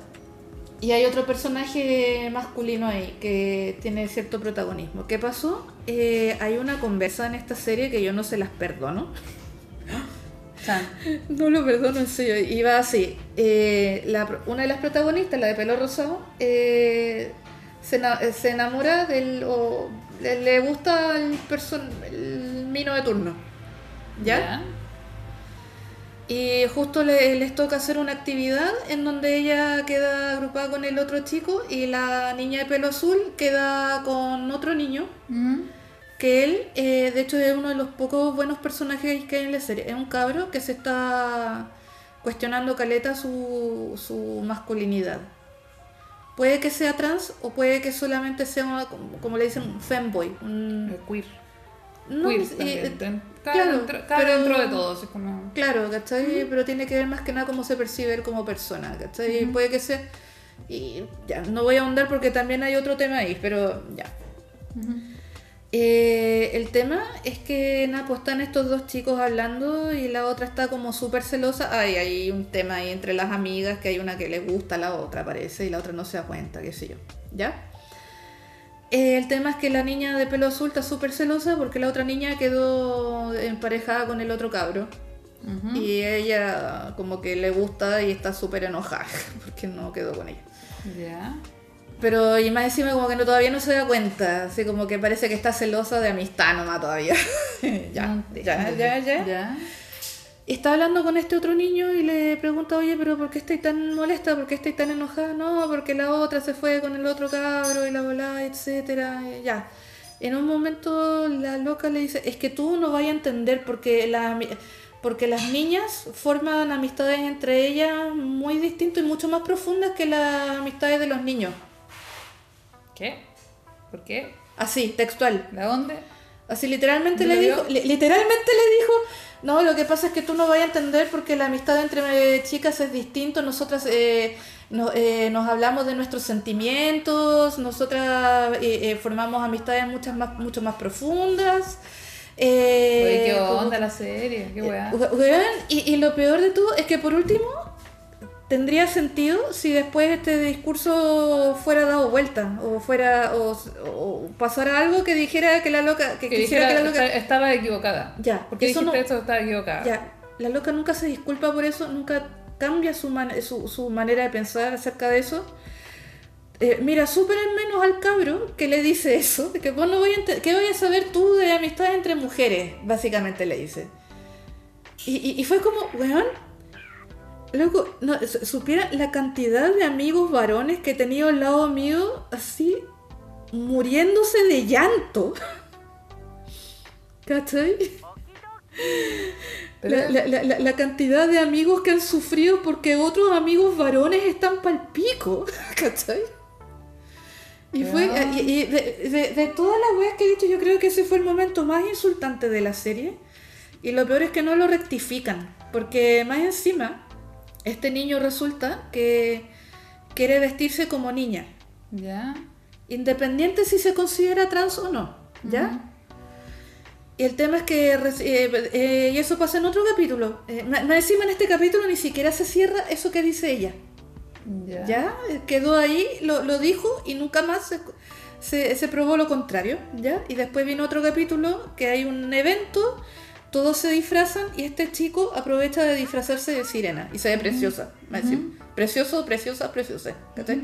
Y hay otro personaje masculino ahí que tiene cierto protagonismo. ¿Qué pasó? Eh, hay una conversa en esta serie que yo no se las perdono. No lo perdono, en serio. Va así. eh, la una de las protagonistas, la de pelo rosado, eh, se, eh, se enamora del... o le, gusta el, person, el mino de turno. ¿Ya? Y justo le- les toca hacer una actividad en donde ella queda agrupada con el otro chico y la niña de pelo azul queda con otro niño, Mm. Que él, eh, de hecho, es uno de los pocos buenos personajes que hay en la serie. Es un cabro que se está cuestionando caleta su, su masculinidad. Puede que sea trans o puede que solamente sea, una- como, como le dicen, un femboy. un- Eh, queer. no, queer eh, también. Claro, dentro, pero- dentro de todo. así como... Claro, ¿cachai? Pero tiene que ver más que nada cómo se percibe él como persona, ¿cachai? Puede que sea... Y ya, no voy a ahondar porque también hay otro tema ahí, pero ya. Eh, el tema es que nada, pues están estos dos chicos hablando y la otra está como súper celosa. Ay, hay un tema ahí entre las amigas que hay una que le gusta a la otra, parece, y la otra no se da cuenta, qué sé yo. ¿Ya? Eh, el tema es que la niña de pelo azul está súper celosa porque la otra niña quedó emparejada con el otro cabro. Y ella como que le gusta y está súper enojada porque no quedó con ella. Ya. Pero y más encima como que no, todavía no se da cuenta, así como que parece que está celosa de amistad nomás todavía. ya, ya, ya, ya, Ya. Y está hablando con este otro niño y le pregunta, oye, pero ¿por qué estoy tan molesta? ¿Por qué estoy tan enojada? No, porque la otra se fue con el otro cabro y la volá, etcétera. Ya. En un momento la loca le dice, es que tú no vas a entender porque la, porque las niñas forman amistades entre ellas muy distintas y mucho más profundas que las amistades de los niños. ¿Qué? ¿Por qué? Así, textual. ¿De dónde? Así literalmente ¿Lo le dijo, li- literalmente le dijo, no, lo que pasa es que tú no vas a entender porque la amistad entre eh, chicas es distinto, nosotras eh, no- eh, nos hablamos de nuestros sentimientos, nosotras eh, eh, formamos amistades muchas más, mucho más profundas. eh, Oye, ¿qué como- onda la serie? ¿Qué weá? We- weón, y, y lo peor de todo es que por último tendría sentido si después este discurso fuera dado vuelta o fuera o, o pasara algo que dijera que la loca que, Que quisiera dijera, que la loca "Esta- estaba equivocada. Ya, ¿Por qué eso no- eso? Estaba equivocada. ya la loca nunca se disculpa por eso nunca cambia su, man- su, su manera de pensar acerca de eso Eh, mira súper en menos al cabro que le dice eso que vos no voy a ¿qué voy a saber tú de amistad entre mujeres básicamente le dice y, y- y fue como weón Loco, no, su- supiera la cantidad de amigos varones que he tenido al lado mío, así, muriéndose de llanto. ¿Cachai? La, la- la- la- la cantidad de amigos que han sufrido porque otros amigos varones están pal pico. ¿Cachai? Y fue. Y, y de, de- de todas las weas que he dicho, yo creo que ese fue el momento más insultante de la serie. Y lo peor es que no lo rectifican. Porque más encima, este niño resulta que quiere vestirse como niña. Ya. Independiente si se considera trans o no. ¿Ya? Y el tema es que, eh, eh, y eso pasa en otro capítulo, Eh, más encima en este capítulo ni siquiera se cierra eso que dice ella, Ya. ¿ya? Eh, Quedó ahí, lo, lo dijo y nunca más se, se- se probó lo contrario, ¿ya? Y después vino otro capítulo que hay un evento, todos se disfrazan y este chico aprovecha de disfrazarse de sirena y se ve preciosa, encima. Precioso, preciosa, preciosa, ¿cachai?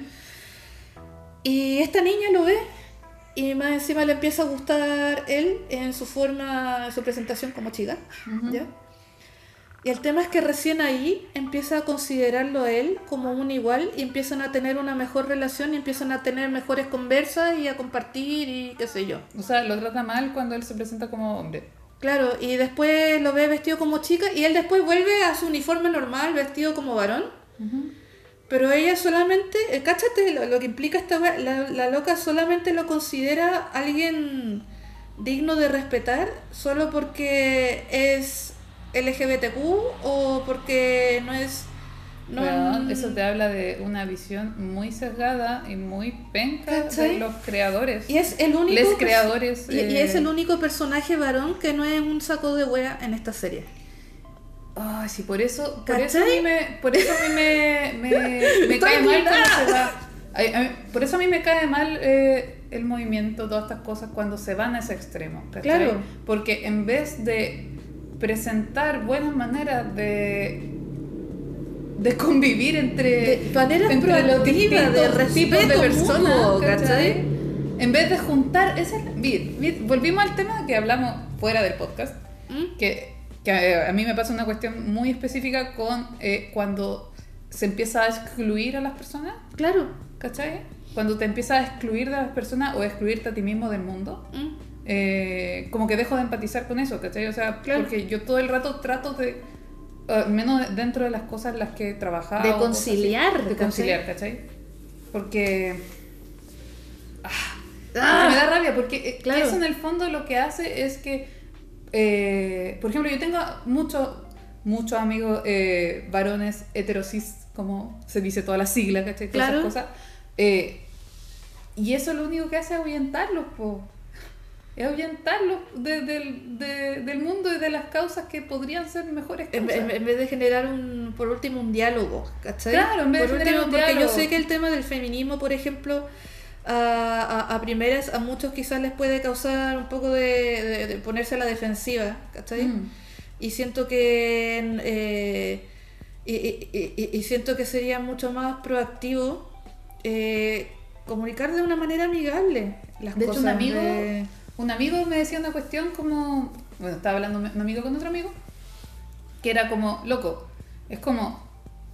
Y esta niña lo ve y más encima le empieza a gustar él en su forma, su presentación como chica, ¿ya? Y el tema es que recién ahí empieza a considerarlo a él como un igual y empiezan a tener una mejor relación y empiezan a tener mejores conversas y a compartir y qué sé yo. O sea, lo trata mal cuando él se presenta como hombre. Claro, y después lo ve vestido como chica y él después vuelve a su uniforme normal, vestido como varón. Pero ella solamente, eh, cáchate lo, lo que implica esta la, la loca solamente lo considera alguien digno de respetar solo porque es LGBTQ o porque no es... No, eso te habla de una visión muy sesgada y muy penca ¿Cachai? de los creadores. Y es el único... Les creadores, Y, y es el único personaje varón que no es un saco de wea en esta serie. Ay, sí, por eso, por eso a mí me, por eso a mí me, me, cae mal cuando se va. Ay, a mí- por eso a mí me cae mal eh, el movimiento, todas estas cosas, cuando se van a ese extremo. ¿cachai? Claro. Porque en vez de presentar buenas maneras de, de convivir entre, De maneras entre los de respeto de personas, mutuo, ¿cachai? ¿cachai? En vez de juntar, ese es- vi- vi- volvimos al tema que hablamos fuera del podcast, ¿Mm? que, que a, a mí me pasa una cuestión muy específica con eh, cuando se empieza a excluir a las personas, Claro. ¿cachai? Cuando te empiezas a excluir de las personas o a excluirte a ti mismo del mundo, ¿Mm? eh, como que dejo de empatizar con eso, ¿cachai? O sea, Claro. porque yo todo el rato trato de al menos dentro de las cosas en las que he trabajado. De conciliar, así, De ¿cachai? conciliar, ¿cachai? Porque. Ah, Ah. me da rabia, porque eh, Claro. eso en el fondo lo que hace es que. eh, por ejemplo, yo tengo muchos muchos amigos eh, varones heterosis, como se dice todas las siglas, ¿cachai? Todas Claro. esas cosas. Eh, y eso lo único que hace es ahuyentarlos, po. Es ahuyentarlos de- del- de- del mundo y de las causas que podrían ser mejores causas. en- en vez de generar un, por último un diálogo, ¿cachai? Claro, en vez de por generar último, un porque diálogo. yo sé que el tema del feminismo, por ejemplo, a, a- a primeras a muchos quizás les puede causar un poco de, de- de ponerse a la defensiva, ¿cachai? Mm. Y siento que eh, y, y- y- y siento que sería mucho más proactivo eh, comunicar de una manera amigable las De hecho, cosas. un amigo, de- un amigo me decía una cuestión como, bueno, estaba hablando un amigo con otro amigo, que era como, loco, es como,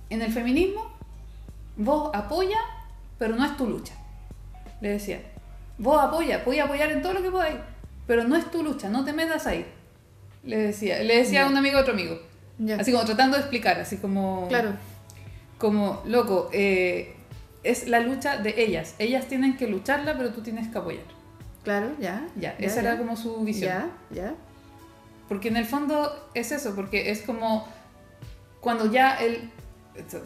en el feminismo, vos apoya, pero no es tu lucha. Le decía, vos apoya, podés apoyar en todo lo que podáis, pero no es tu lucha, no te metas ahí. Le decía, le decía a un amigo a otro amigo. Así como tratando de explicar, así como... Claro, Como, loco, eh, es la lucha de ellas. Ellas tienen que lucharla, pero tú tienes que apoyar. Claro, ya. Ya, esa era como su visión. Ya, ya. Porque en el fondo es eso, porque es como cuando ya el...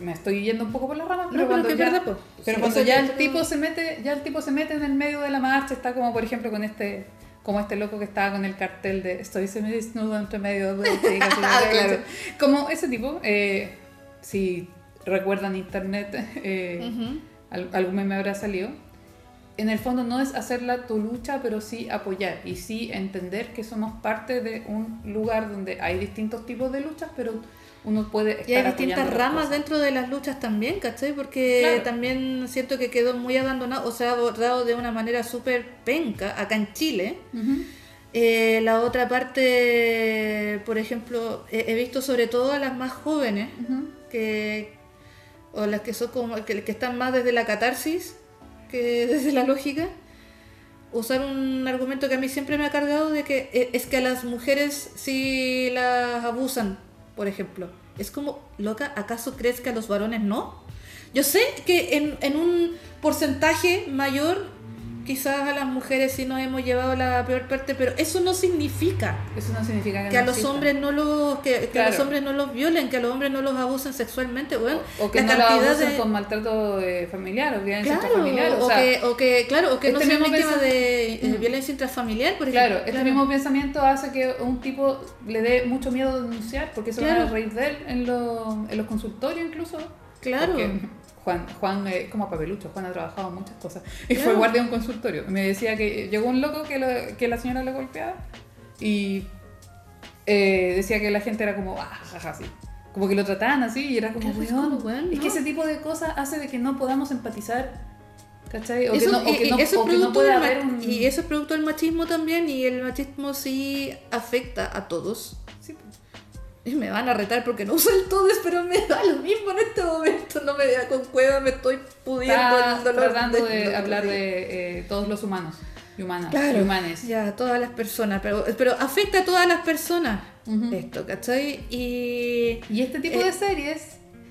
Me estoy yendo un poco por las ramas, pero No, pero cuando ya, verdad, pues. pero cuando ya el tipo se mete, ya el tipo se mete en el medio de la marcha, está como por ejemplo con este, como este loco que estaba con el cartel de estoy semi desnudo entre medio de chicas", claro. como ese tipo, eh, si recuerdan internet, eh, Ujú. al- algún meme habrá salido. En el fondo no es hacerla tu lucha, pero sí apoyar y sí entender que somos parte de un lugar donde hay distintos tipos de luchas, pero uno puede estar Y hay distintas ramas dentro de las luchas también, ¿cachai? Porque Claro. también siento que quedó muy abandonado, o sea, abordado de una manera súper penca acá en Chile. Eh, la otra parte, por ejemplo, he, visto sobre todo a las más jóvenes, que, o las que son como que, que están más desde la catarsis que desde la lógica, usar un argumento que a mí siempre me ha cargado de que eh, es que a las mujeres si las abusan, por ejemplo. Es como, loca, ¿acaso crees que a los varones no? Yo sé que en un porcentaje mayor quizás a las mujeres sí nos hemos llevado la peor parte, pero eso no significa Eso no significa que, que a no los exista. hombres no los que, que a Claro. los hombres no los violen, que a los hombres no los abusen sexualmente, bueno, o, o que la no cantidad abusen de con maltrato eh, familiar o violencia claro, familiar. O, o, sea, que, o que claro, o que no este sean mismo víctimas de eh, violencia intrafamiliar, por Claro, ejemplo. este mismo pensamiento hace que un tipo le dé mucho miedo denunciar, porque se van Claro. a reír de él en, los- en los consultorios incluso. Claro. Porque Juan, Juan eh, como papelucho, Juan ha trabajado en muchas cosas. Y fue Claro. guardia de un consultorio. Me decía que llegó un loco que, lo- que la señora le golpeaba y eh, decía que la gente era como, ah, jaja, así. Como que lo trataban así y era como, Claro, es "Weón, como, weón, es no". que ese tipo de cosas hace de que no podamos empatizar. ¿Cachai? O Eso- que no, o y- que y no, eso es o que no producto puede del ma- haber un... Y eso es producto del machismo también, y el machismo sí afecta a todos. Me van a retar porque no uso el todes, pero me da lo mismo en este momento. No me da con cueva, me estoy pudiendo Está el dolor. tratando de hablar de eh, todos los humanos y humanas. Claro, y humanes. ya, todas las personas, pero, pero afecta a todas las personas Ujú. esto, ¿cachai? Y Y este tipo Eh, de series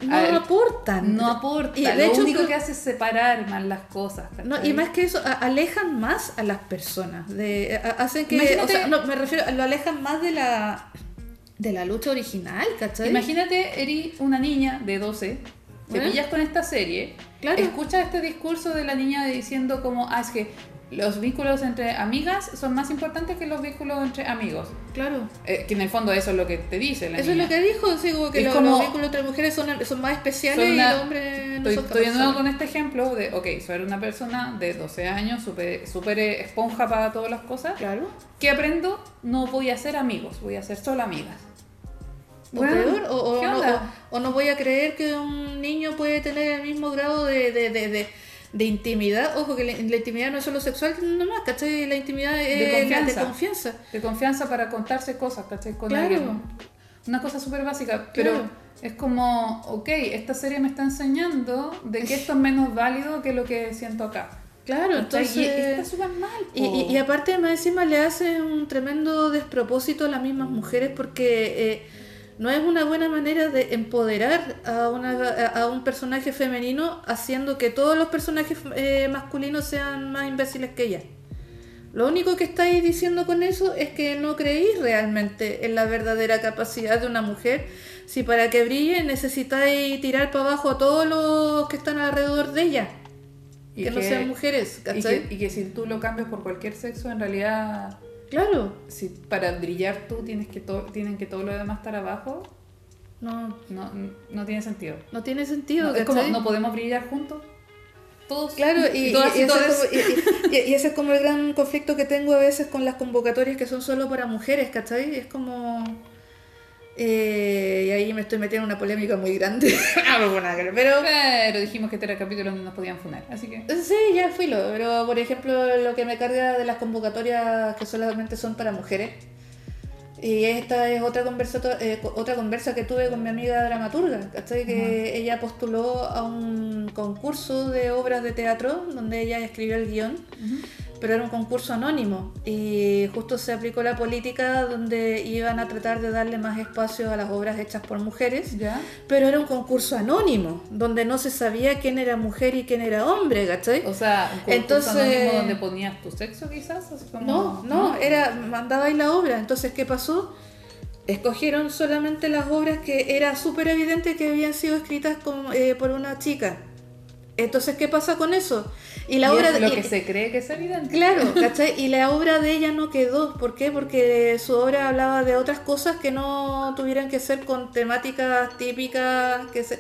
no ver, aportan. no aporta. Y de lo hecho, único que hace es separar más las cosas. No, y más que eso, a- alejan más a las personas. De, a- hacen que. Imagínate- O sea, no, me refiero, lo alejan más de la de la lucha original, ¿cachai? Imagínate, Eri, una niña de 12, te ¿Eh? pillas con esta serie, Claro. escuchas este discurso de la niña diciendo como, ah, es que los vínculos entre amigas son más importantes que los vínculos entre amigos. Claro. Eh, que en el fondo eso es lo que te dice la Eso niña. es lo que dijo, sí, como que los, como- los vínculos entre mujeres son, son más especiales Son y una- los hombres no Estoy, estoy capaces. con este ejemplo de, ok, soy una persona de 12 años, súper eh, esponja para todas las cosas. Claro. ¿Qué aprendo? No voy a ser amigos, voy a ser solo amigas. O Bueno, peor, o, o ¿qué no, o- no voy a creer que un niño puede tener el mismo grado de, de, de, de- de intimidad. Ojo, que la, la intimidad no es solo sexual nomás, ¿cachai? La intimidad es confianza. de confianza. De confianza para contarse cosas, ¿cachai? Con Claro. alguien. Una cosa súper básica, pero Claro. es como, ok, esta serie me está enseñando de que esto es menos válido que lo que siento acá. Claro, entonces... Y está súper mal. Y, y, y aparte, más encima le hace un tremendo despropósito a las mismas mujeres porque eh, no es una buena manera de empoderar a, una, a, un personaje femenino haciendo que todos los personajes eh, masculinos sean más imbéciles que ella. Lo único que estáis diciendo con eso es que no creéis realmente en la verdadera capacidad de una mujer. Si para que brille necesitáis tirar para abajo a todos los que están alrededor de ella. Y que, no sean mujeres, Y que, y que si tú lo cambias por cualquier sexo, en realidad, Claro. si para brillar tú tienes que tienen que todo lo demás estar abajo, No, no, no tiene sentido. no tiene sentido. No, es como, no podemos brillar juntos. Todos. Claro, y- y- y ese es como el gran conflicto que tengo a veces con las convocatorias que son solo para mujeres, ¿cachai? Es como... eh, y ahí me estoy metiendo en una polémica muy grande. Ah, pero... Pero dijimos que este era el capítulo donde nos podían funar. Así que. Sí, ya fui lo, pero por ejemplo lo que me carga de las convocatorias que solamente son para mujeres. Y esta es otra conversa, eh, otra conversa que tuve con mi amiga dramaturga, ¿cachai? Que ella postuló a un concurso de obras de teatro donde ella escribió el guion, pero era un concurso anónimo y justo se aplicó la política donde iban a tratar de darle más espacio a las obras hechas por mujeres. ¿Ya? Pero era un concurso anónimo, donde no se sabía quién era mujer y quién era hombre, ¿cachai? O sea, un concurso Entonces- anónimo donde ponías tu sexo, quizás. Así como- No, no, era, mandabais la obra. Entonces, ¿qué pasó? Escogieron solamente las obras que era súper evidente que habían sido escritas con- eh, por una chica. Entonces, ¿qué pasa con eso? Y la Y obra es lo y- que se cree que es evidente. Claro, ¿cachai? Y la obra de ella no quedó. ¿Por qué? Porque su obra hablaba de otras cosas que no tuvieran que ser con temáticas típicas que se,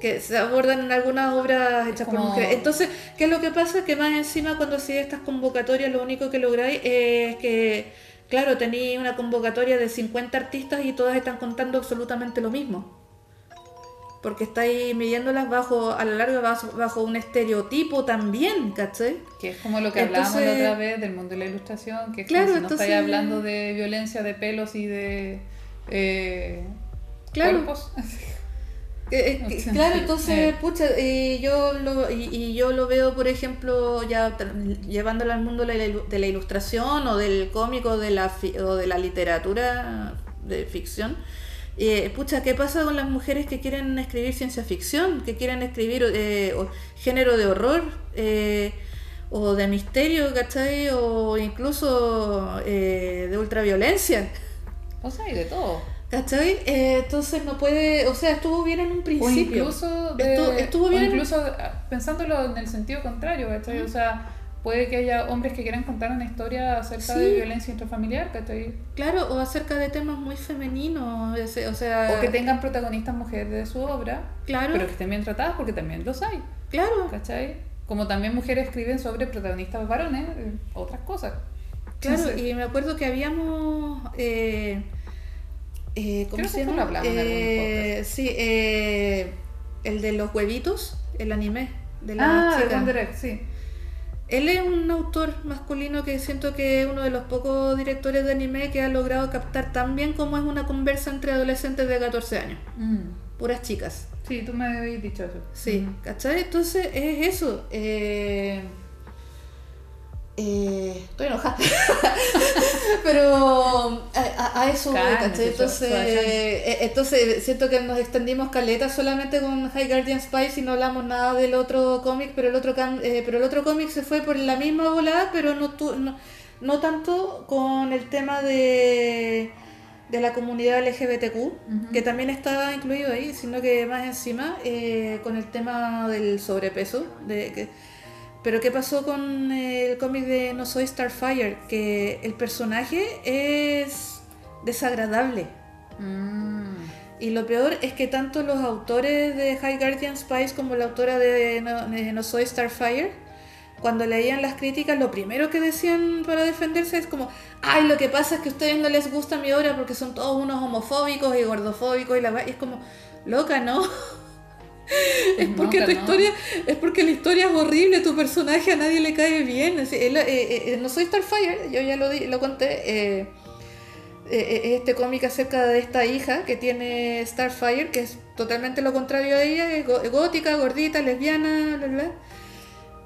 que se abordan en algunas obras hechas por mujeres. Entonces, ¿qué es lo que pasa? Que más encima cuando hacía estas convocatorias lo único que lográis es que, claro, tenéis una convocatoria de 50 artistas y todas están contando absolutamente lo mismo. Porque estáis midiéndolas bajo, a la larga, bajo, bajo un estereotipo también, ¿cachai? Que es como lo que hablábamos la otra vez del mundo de la ilustración, que es Claro, como si no entonces- estáis hablando de violencia de pelos y de eh, Claro. cuerpos. Eh, eh, sea, claro, entonces, eh. pucha, y yo lo, y, y yo lo veo, por ejemplo, ya llevándolo al mundo de la, ilustración o del cómic o de la, fi- o de la literatura de ficción. Eh, pucha, ¿qué pasa con las mujeres que quieren escribir ciencia ficción? Que quieren escribir eh, o- género de horror eh, o de misterio, ¿cachai? O incluso eh, de ultraviolencia. O sea, y de todo. ¿Cachai? Eh, entonces no puede, o sea, estuvo bien en un O principio. incluso, de- Estu- estuvo o bien. incluso ah, pensándolo en el sentido contrario, ¿cachai? O sea, puede que haya hombres que quieran contar una historia acerca Sí. de violencia intrafamiliar, ¿cachai? Claro, o acerca de temas muy femeninos, o sea... O que tengan protagonistas mujeres de su obra, Claro, pero que estén bien tratadas porque también los hay, claro, ¿cachai? Como también mujeres escriben sobre protagonistas varones, eh, otras cosas. claro, Entonces, y me acuerdo que habíamos... Eh, eh, ¿Cómo Creo se llama? lo Eh, sí, eh, el de los huevitos, el anime de la Ah, de chica. One Direct, sí. Él es un autor masculino que siento que es uno de los pocos directores de anime que ha logrado captar tan bien como es una conversa entre adolescentes de 14 años, Mm. puras chicas. Sí, tú me habías dicho eso. Sí, Mm. ¿cachai? Entonces es eso. eh, eh, estoy enojada. Pero a, eso voy. Entonces, ya. eh, entonces siento que nos extendimos caleta solamente con High Guardian Spice y no hablamos nada del otro cómic, pero el otro eh, pero el otro cómic se fue por la misma volada, pero no, tu- no, no tanto con el tema de de la comunidad LGBTQ, que también estaba incluido ahí, sino que más encima eh, con el tema del sobrepeso. De que, pero ¿qué pasó con el cómic de No Soy Starfire? Que el personaje es desagradable. Mm. Y lo peor es que tanto los autores de High Guardian Spice como la autora de No, de No Soy Starfire, cuando leían las críticas, lo primero que decían para defenderse es como, ay, lo que pasa es que a ustedes no les gusta mi obra porque son todos unos homofóbicos y gordofóbicos y la wea", y es como, loca, ¿no? es porque tu ¿no? historia, es porque la historia es horrible, tu personaje a nadie le cae bien. Él, eh, eh, no soy Starfire, yo ya lo, di- lo conté. eh, eh, este cómic acerca de esta hija que tiene Starfire, que es totalmente lo contrario a ella, es gótica, gordita, lesbiana, bla, bla.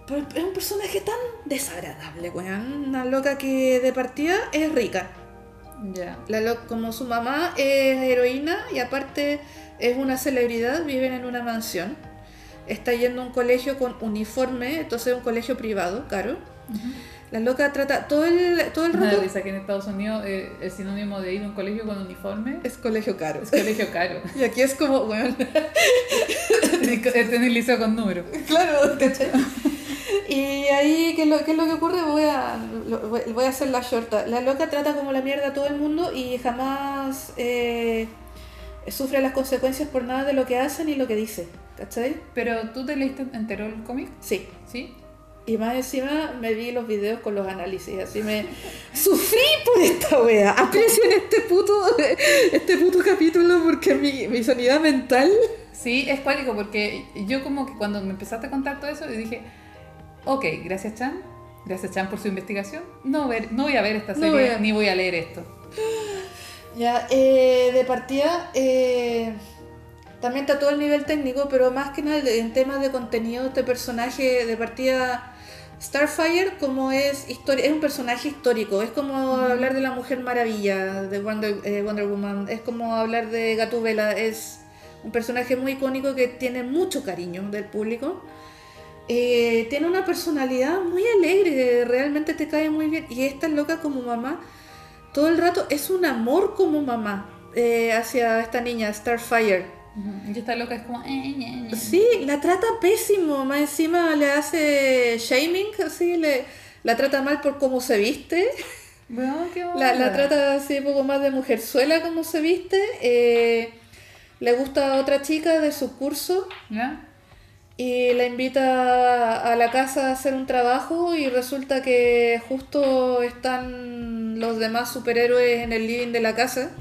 Pero es un personaje tan desagradable, weón. Una loca que de partida es rica. Ya. La lo- como su mamá es heroína y aparte es una celebridad, viven en una mansión. Está yendo a un colegio con uniforme, entonces es un colegio privado, caro. La loca trata todo el, todo el rato. risa que en Estados Unidos eh, el sinónimo de ir a un colegio con uniforme Es colegio caro. es colegio caro. Y aquí es como, bueno, Tener liceo con número. claro, ¿cachai? Y ahí, ¿qué es, lo, qué es lo que ocurre? Voy a, lo- voy a hacer la shorta. La loca trata como la mierda a todo el mundo y jamás eh, sufre las consecuencias por nada de lo que hace ni lo que dice. ¿Cachai? Pero tú te leíste entero el cómic, Sí. ¿sí? Y más encima me vi los videos con los análisis, así me sufrí por esta wea. Aprecien este puto, este puto capítulo porque mi, mi sanidad mental. Sí, es cuático porque yo como que cuando me empezaste a contar todo eso, yo dije, ok, gracias Chan, gracias Chan por su investigación, no, ver, no voy a ver esta No serie voy a- ni voy a leer esto. Ya, eh, de partida, eh, también está todo el nivel técnico, pero más que nada en temas de contenido, este personaje de partida Starfire, como es historia, es un personaje histórico, es como hablar de la Mujer Maravilla de Wonder, eh, Wonder Woman, es como hablar de Gatúbela, es un personaje muy icónico que tiene mucho cariño del público. Eh, tiene una personalidad muy alegre, realmente te cae muy bien. Y esta loca como mamá, todo el rato es un amor como mamá eh, hacia esta niña, Starfire. Y esta loca es como, eh, eh. Sí, la trata pésimo, más encima le hace shaming, así, le, la trata mal por cómo se viste. Bueno, qué La, la trata así un poco más de mujerzuela como se viste. eh, le gusta a otra chica de su curso ¿Ya? Y la invita a la casa a hacer un trabajo y resulta que justo están los demás superhéroes en el living de la casa.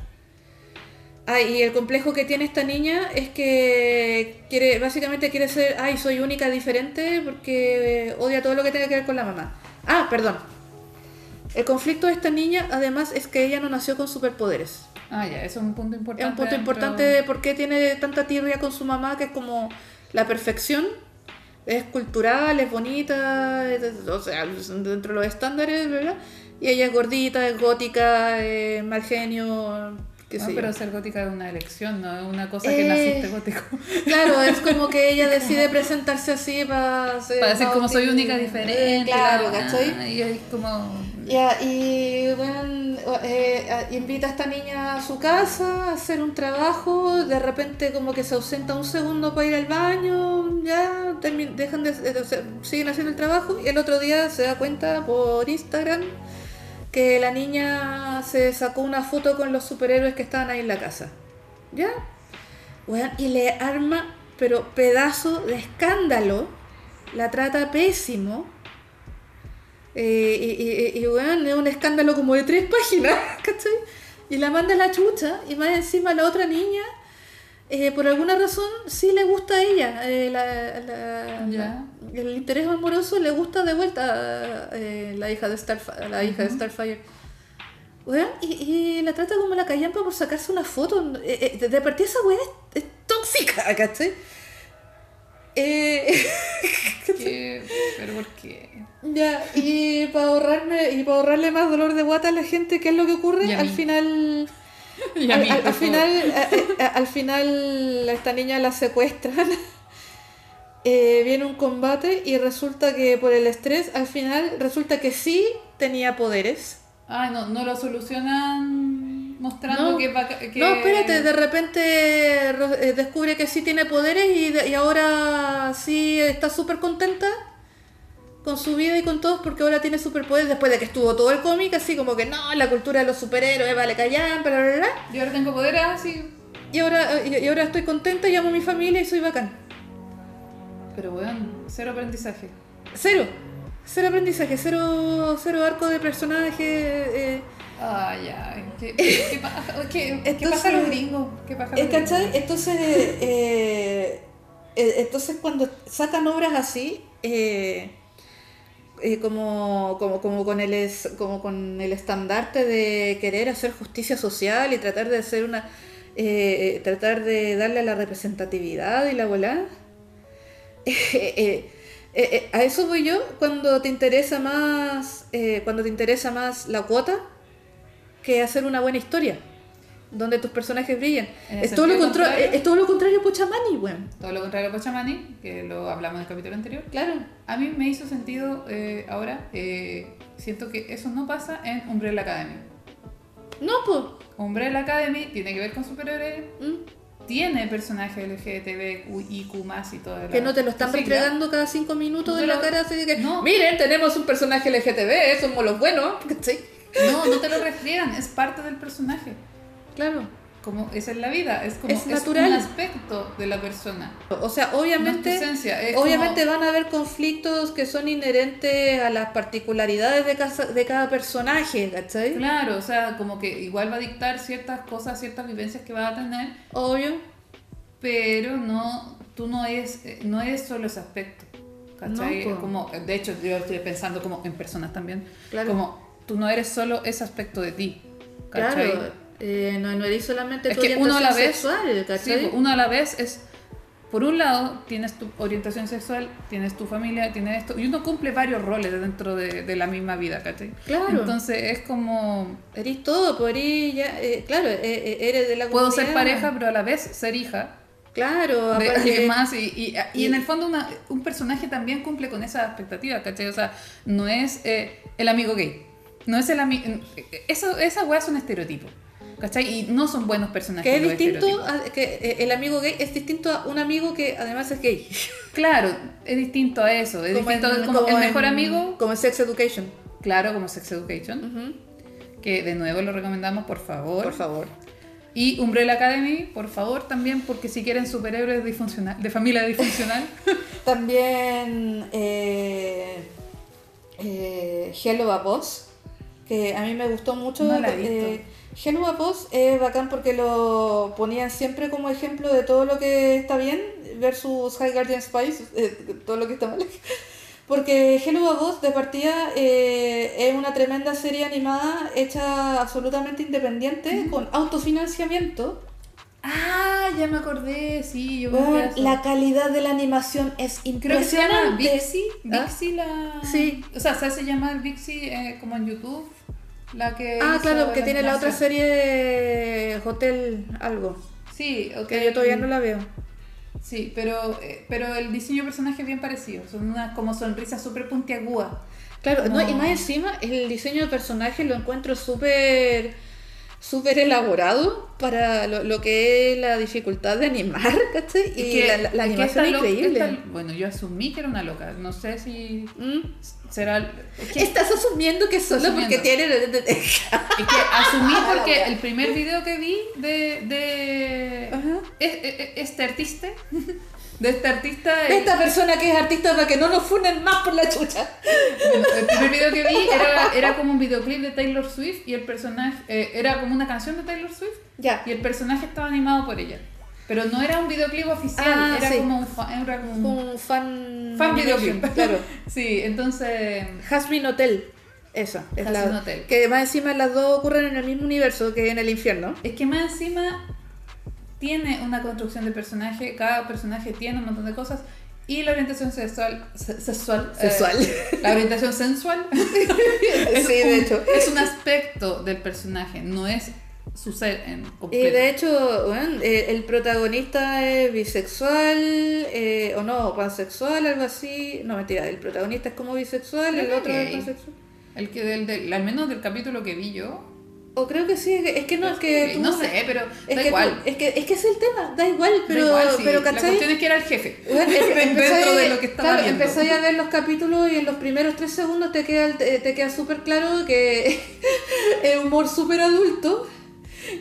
Ah, y el complejo que tiene esta niña es que quiere, básicamente quiere ser, ay, soy única, diferente, porque odia todo lo que tenga que ver con la mamá. Ah, perdón. El conflicto de esta niña, además, es que ella no nació con superpoderes. Ah, ya, eso es un punto importante. Es un punto dentro- importante de por qué tiene tanta tirria con su mamá, que es como la perfección. Es cultural, es bonita, es- o sea, dentro de los estándares, ¿verdad? Y ella es gordita, es gótica, es mal genio, qué No, sé yo. pero ser gótica es una elección, no es una cosa que Eh, naciste gótico. Claro, es como que ella decide presentarse así para ser Para decir como soy única, diferente. Claro, la- ¿cachai? Y es como... Ya, y bueno, eh, invita a esta niña a su casa a hacer un trabajo, de repente como que se ausenta un segundo para ir al baño, ya dejan de, de- o sea, siguen haciendo el trabajo y el otro día se da cuenta por Instagram que la niña se sacó una foto con los superhéroes que estaban ahí en la casa. ¿Ya? Weón, y le arma, pero pedazo de escándalo, la trata pésimo. Eh, y, weón, es un escándalo como de tres páginas, ¿cachai? Y la manda a la chucha, y más encima la otra niña, eh, por alguna razón, sí le gusta a ella. eh, la- la- Ya. la- el interés amoroso le gusta de vuelta eh, la hija de, Starf- la hija de Starfire. Y, y la trata como la callampa por sacarse una foto. Eh, eh, de, de partida esa weá es, es tóxica, ¿cachai? Eh, ¿Qué? ¿Pero por qué? Ya, y para ahorrarme y para ahorrarle más dolor de guata a la gente, ¿qué es lo que ocurre? A Al final Y a al, mí, al- por al favor. final a- a- al final a esta niña la secuestran. Eh, viene un combate y resulta que por el estrés, al final resulta que sí tenía poderes. Ah, no, no lo solucionan mostrando No. que, va- que... No, espérate, de repente eh, descubre que sí tiene poderes y, y ahora sí está súper contenta con su vida y con todos porque ahora tiene superpoderes después de que estuvo todo el cómic así como que no, la cultura de los superhéroes, vale, callan, bla, bla, bla. Yo ahora tengo poder así. Y ahora, y, y ahora estoy contenta, llamo a mi familia y soy bacán. Pero weón, cero aprendizaje. Cero. Cero aprendizaje, cero, cero arco de personaje. eh, Ay, ay, ¿qué, qué, qué, qué Entonces- pasa a los gringos? ¿Qué paja a los Eh. Entonces, eh, eh, entonces cuando sacan obras así, eh, eh, como, como, como, con el es- como con el estandarte de querer hacer justicia social y tratar de hacer una... eh, eh, tratar de darle la representatividad y la eh, a eso voy yo cuando te interesa más cuando te interesa más la cuota que hacer una buena historia. Donde tus personajes brillen. Es todo, lo sentido contra- contrario. es todo lo contrario a Pochamani, weón. Todo lo contrario a Pachamani, que lo hablamos en el capítulo anterior. Claro. A mí me hizo sentido eh, ahora, eh, siento que eso no pasa en Umbrella Academy. No, pues. Umbrella Academy tiene que ver con superhéroes, mm, tiene personajes LGTB, IQ y todo. Que no te lo están entregando cada cinco minutos No te la cara así de que, No. miren, tenemos un personaje LGTB, somos los buenos. ¿cachai? No, no te lo refriegan, es parte del personaje. Claro. Como esa es la vida, es como Es natural. un aspecto de la persona. O sea, No es obviamente, esencia, es obviamente como- van a haber conflictos que son inherentes a las particularidades de cada, de cada personaje, ¿cachai? Claro, o sea, como que igual va a dictar ciertas cosas, ciertas vivencias que va a tener, Obvio. pero no, tú no eres, eh, no eres solo ese aspecto. ¿Cachai? No, po. como, de hecho, yo estoy pensando como en personas también. Claro. Como tú no eres solo ese aspecto de ti. ¿cachai? Claro. Eh, no, no eres solamente Es tu que uno a la orientación vez, sexual, sí, ¿cachai? pues, uno a la vez es, por un lado, tienes tu orientación sexual, tienes tu familia, tienes esto, y uno cumple varios roles dentro de, de la misma vida, ¿cachai? Claro. Entonces es como, Eres todo, pues eres ya, eh, claro, eh, eh, eres de la puedo ser comunidad. pareja, pero a la vez ser hija Claro, de aparte- más, y, y, y y- en el fondo una- un personaje también cumple con esa expectativa, ¿cachai? O sea, no es eh, el amigo gay, no es el amigo, eso, esa weá es un estereotipo. ¿Cachai? Y no son buenos personajes. Que es distinto, a- que eh, el amigo gay es distinto a un amigo que además es gay. Claro, es distinto a eso. Es Como distinto en- como como el mejor en- amigo, Como en Sex Education. claro, como Sex Education, que de nuevo lo recomendamos, por favor. Por favor. Y Umbrella Academy, por favor, también, porque si quieren superhéroes disfuncional, de familia disfuncional. También eh, eh, Hello a Boss, que a mí me gustó mucho. No la he visto. eh, Hello a Boss es bacán porque lo ponían siempre como ejemplo de todo lo que está bien versus High Guardian Spice, eh, todo lo que está mal. Porque Hello a Boss de partida eh, es una tremenda serie animada hecha absolutamente independiente, con autofinanciamiento. ah, ya me acordé, sí, yo eso. la calidad de la animación es Creo que se llama impresionante. Vixie. ¿Ah? Vixie la... Sí. O sea, se hace llamar Vixie eh, como en YouTube. La que Ah, claro, que tiene la otra serie Hotel algo, Sí, ok. que yo todavía no la veo. Sí, pero, eh, pero el diseño de personaje es bien parecido. Son unas como sonrisas súper puntiagudas. Claro, no, y más encima el diseño de personaje lo encuentro súper súper elaborado para lo, lo que es la dificultad de animar, ¿cachai? Y que- la, la- animación es loca- increíble. esta- bueno, yo asumí que era una loca. No sé si Mm. será. Que, Estás asumiendo que solo Asumiendo. porque tiene... es que asumí porque el primer video que vi de, de este artista, de este artista, Esta persona que es artista para que no nos funen más por la chucha. el primer video que vi era, era como un videoclip de Taylor Swift y el personaje eh, era como una canción de Taylor Swift Ya. y el personaje estaba animado por ella. Pero no era un videoclip oficial, Ah, era, sí. como un fa- era como un Un fan... fan videoclip. Claro. Sí, entonces Hasbin Hotel. Esa. Es Hazbin la, Hotel. Que más encima las dos ocurren en el mismo universo que en el infierno. Es que más encima tiene una construcción de personaje, cada personaje tiene un montón de cosas y la orientación sexual, se- sexual, eh, Sexual. la orientación sensual es, Sí, de un, hecho. es un aspecto del personaje, no es su ser en Y completo. de hecho, bueno, eh, el protagonista es bisexual, eh, o no, pansexual, algo así. No, mentira, el protagonista es como bisexual, el que otro es pansexual. El que del, del- al menos del capítulo que vi yo, O creo que sí, es que no, es que... tú- no sé, pero Es da que, igual. es, que, es que es el tema, da igual, pero, da igual, sí, pero la ¿cachai? cuestión es que era el jefe. Bueno, em- dentro de lo que estaba claro, viendo. empezáis a ver los capítulos y en los primeros tres segundos te queda, te, te queda súper claro que es humor súper adulto,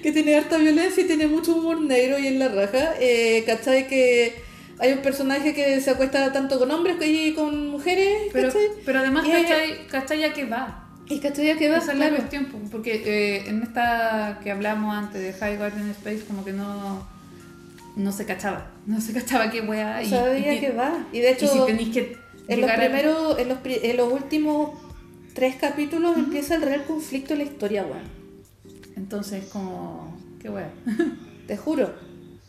que tiene harta violencia y tiene mucho humor negro y en la raja. Eh, ¿Cachai? Que hay un personaje que se acuesta tanto con hombres y con mujeres, Pero, ¿cachai? pero además, Y- ¿cachai, ¿cachai a qué va? Y ¿cachai? Que va, Esa es la claro. cuestión, po, porque eh, en esta que hablamos antes de High Guardian Space, como que no, no se cachaba, no se cachaba qué wea. No y- sabía y, que va. Y de y hecho, si tenéis que en los a- primeros, en los, en los últimos tres capítulos empieza el real conflicto en la historia, weón. Entonces, como, qué wea. Te juro,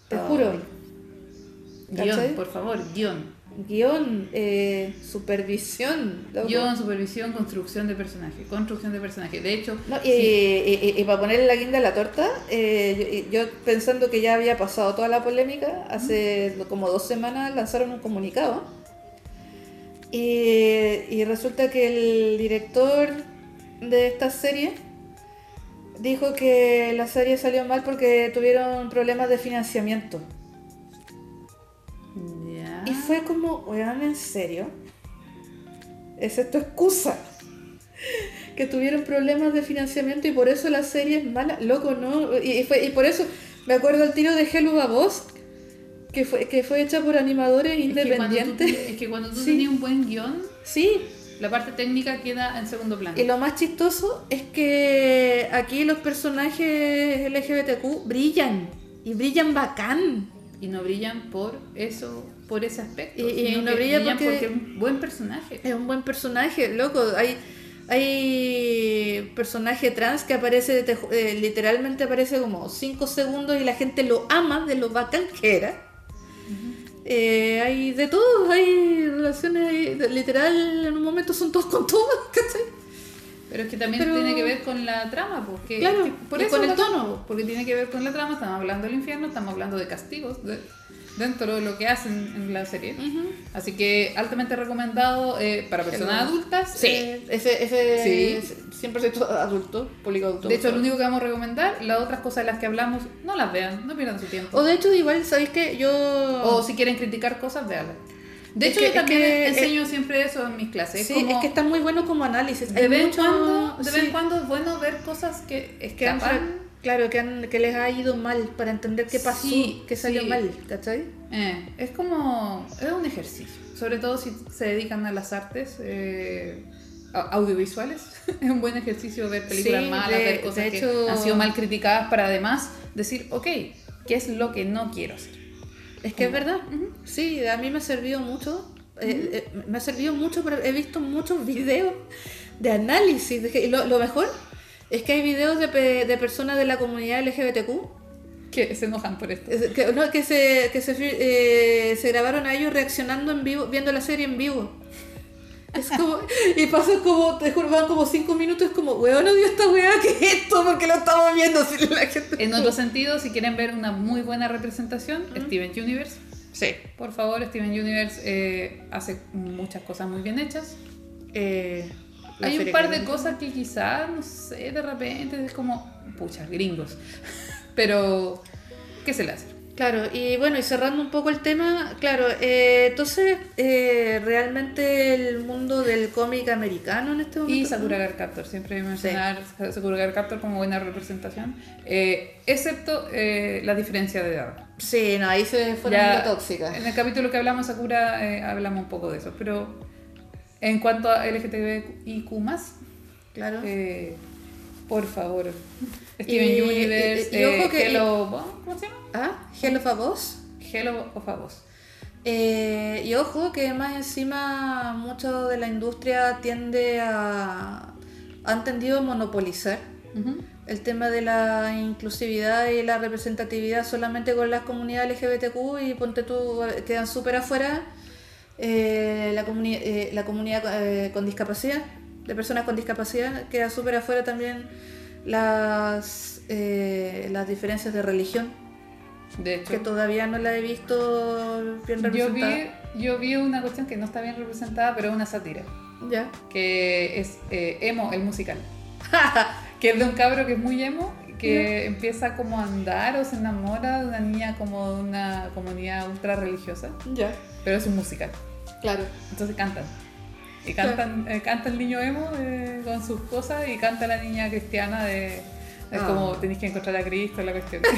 te juro. Guión, ¿Cachai? por favor, guion. Guion, eh, supervisión. Guión, supervisión, construcción de personaje. Construcción de personaje. De hecho, No, y, sí, y- y- y para ponerle la guinda a la torta, eh, yo, yo pensando que ya había pasado toda la polémica, hace como dos semanas lanzaron un comunicado. Y resulta que el director de esta serie dijo que la serie salió mal porque tuvieron problemas de financiamiento. Fue como, weón, ¿en serio? ¿Es esto excusa? Que tuvieron problemas de financiamiento y por eso la serie es mala. Loco, ¿no? Y, y fue, y por eso me acuerdo el tiro de Hello Babos, que fue, que fue hecha por animadores Es que cuando tú independientes. Es que cuando tú Sí. tenías un buen guion, Sí, la parte técnica queda en segundo plano. y lo más chistoso es que aquí los personajes LGBTQ brillan. Y brillan bacán. Y no brillan por eso, por ese aspecto. Y- y no brilla porque- porque es un buen personaje. Es un buen personaje, loco. Hay, hay personaje trans que aparece, eh, literalmente aparece como 5 segundos y la gente lo ama de lo bacán que era. Eh, hay de todo, hay relaciones, hay- literal, en un momento son todos con todos, ¿cachai? Pero es que también Pero- tiene que ver con la trama, porque Claro, que por y eso con el tono. porque tiene que ver con la trama, estamos hablando del infierno, estamos hablando de castigos de- dentro de lo que hacen en la serie. Así que altamente recomendado eh, para personas adultas. Sí, eh, ese, ese Sí. 100% adulto, público adulto. de hecho, lo único que vamos a recomendar, las otras cosas de las que hablamos, no las vean, no pierdan su tiempo. O de hecho, igual, ¿sabéis que Yo... O si quieren criticar cosas, véanlas. De Es hecho, que- yo es también que- enseño siempre eso en mis clases. sí, como es que está muy bueno como análisis. de, vez en cuando, sí. cuando es bueno ver cosas que escapan. Claro, que, han, que les ha ido mal para entender qué pasó, Sí, qué salió sí. mal, ¿cachai? Eh, es como. Es un ejercicio. Sobre todo si se dedican a las artes eh, audiovisuales. es un buen ejercicio ver películas Sí, malas, de- ver cosas de que han sido mal criticadas para además decir, ok, ¿qué es lo que no quiero hacer? Es que es verdad. Sí, a mí me ha servido mucho. eh, eh, me ha servido mucho, pero he visto muchos videos de análisis. de lo mejor es que hay videos de, pe- de personas de la comunidad LGBTQ Que se enojan por esto. es- que, no, que, se, que se, eh, se grabaron a ellos reaccionando en vivo, viendo la serie en vivo. Es como, y pasan como, te van como cinco minutos, es como, weón, odio esta weá, ¿qué es esto? Porque lo estamos viendo si la gente... En otro sentido, si quieren ver una muy buena representación, Steven Universe. Sí. Por favor, Steven Universe eh, hace muchas cosas muy bien hechas. Eh, Hay un par de cosas que quizás, no sé, de repente es como, pucha, gringos. Pero, ¿qué se le hace? Claro, y bueno, y cerrando un poco el tema, claro, eh, entonces eh, realmente el mundo del cómic americano en este momento... Y Sakura Card Captor, siempre mencionar Sakura Card Captor como buena representación, eh, excepto eh, la diferencia de edad. Sí, no, ahí se Ya, la tóxica. En el capítulo que hablamos Sakura eh, hablamos un poco de eso, pero en cuanto a LGTBIQ+, Claro. eh, por favor, Steven Y- Universe, y- y eh, que- Hello, ¿cómo se llama? Ah, Hello a vos. Hello of a Boss. Eh, y ojo que más encima mucho de la industria tiende a... han tendido a monopolizar Ujú. el tema de la inclusividad y la representatividad solamente con las comunidades LGBTQ y ponte tú, quedan súper afuera eh, la, comuni- eh, la comunidad eh, con discapacidad, de personas con discapacidad, queda súper afuera también las, eh, las diferencias de religión, De hecho, que todavía no la he visto bien yo representada. vi, yo vi una cuestión que no está bien representada, pero es una sátira, Ya. que es eh, Emo, el musical. que es de un cabro que es muy emo, que empieza como a andar o se enamora de una niña como de una comunidad ultra religiosa, ya, pero es un musical. Claro. Entonces cantan. Y cantan, eh, canta el niño emo eh, con sus cosas y canta la niña cristiana de... Es Ah. como tenéis que encontrar a Cristo, la cuestión.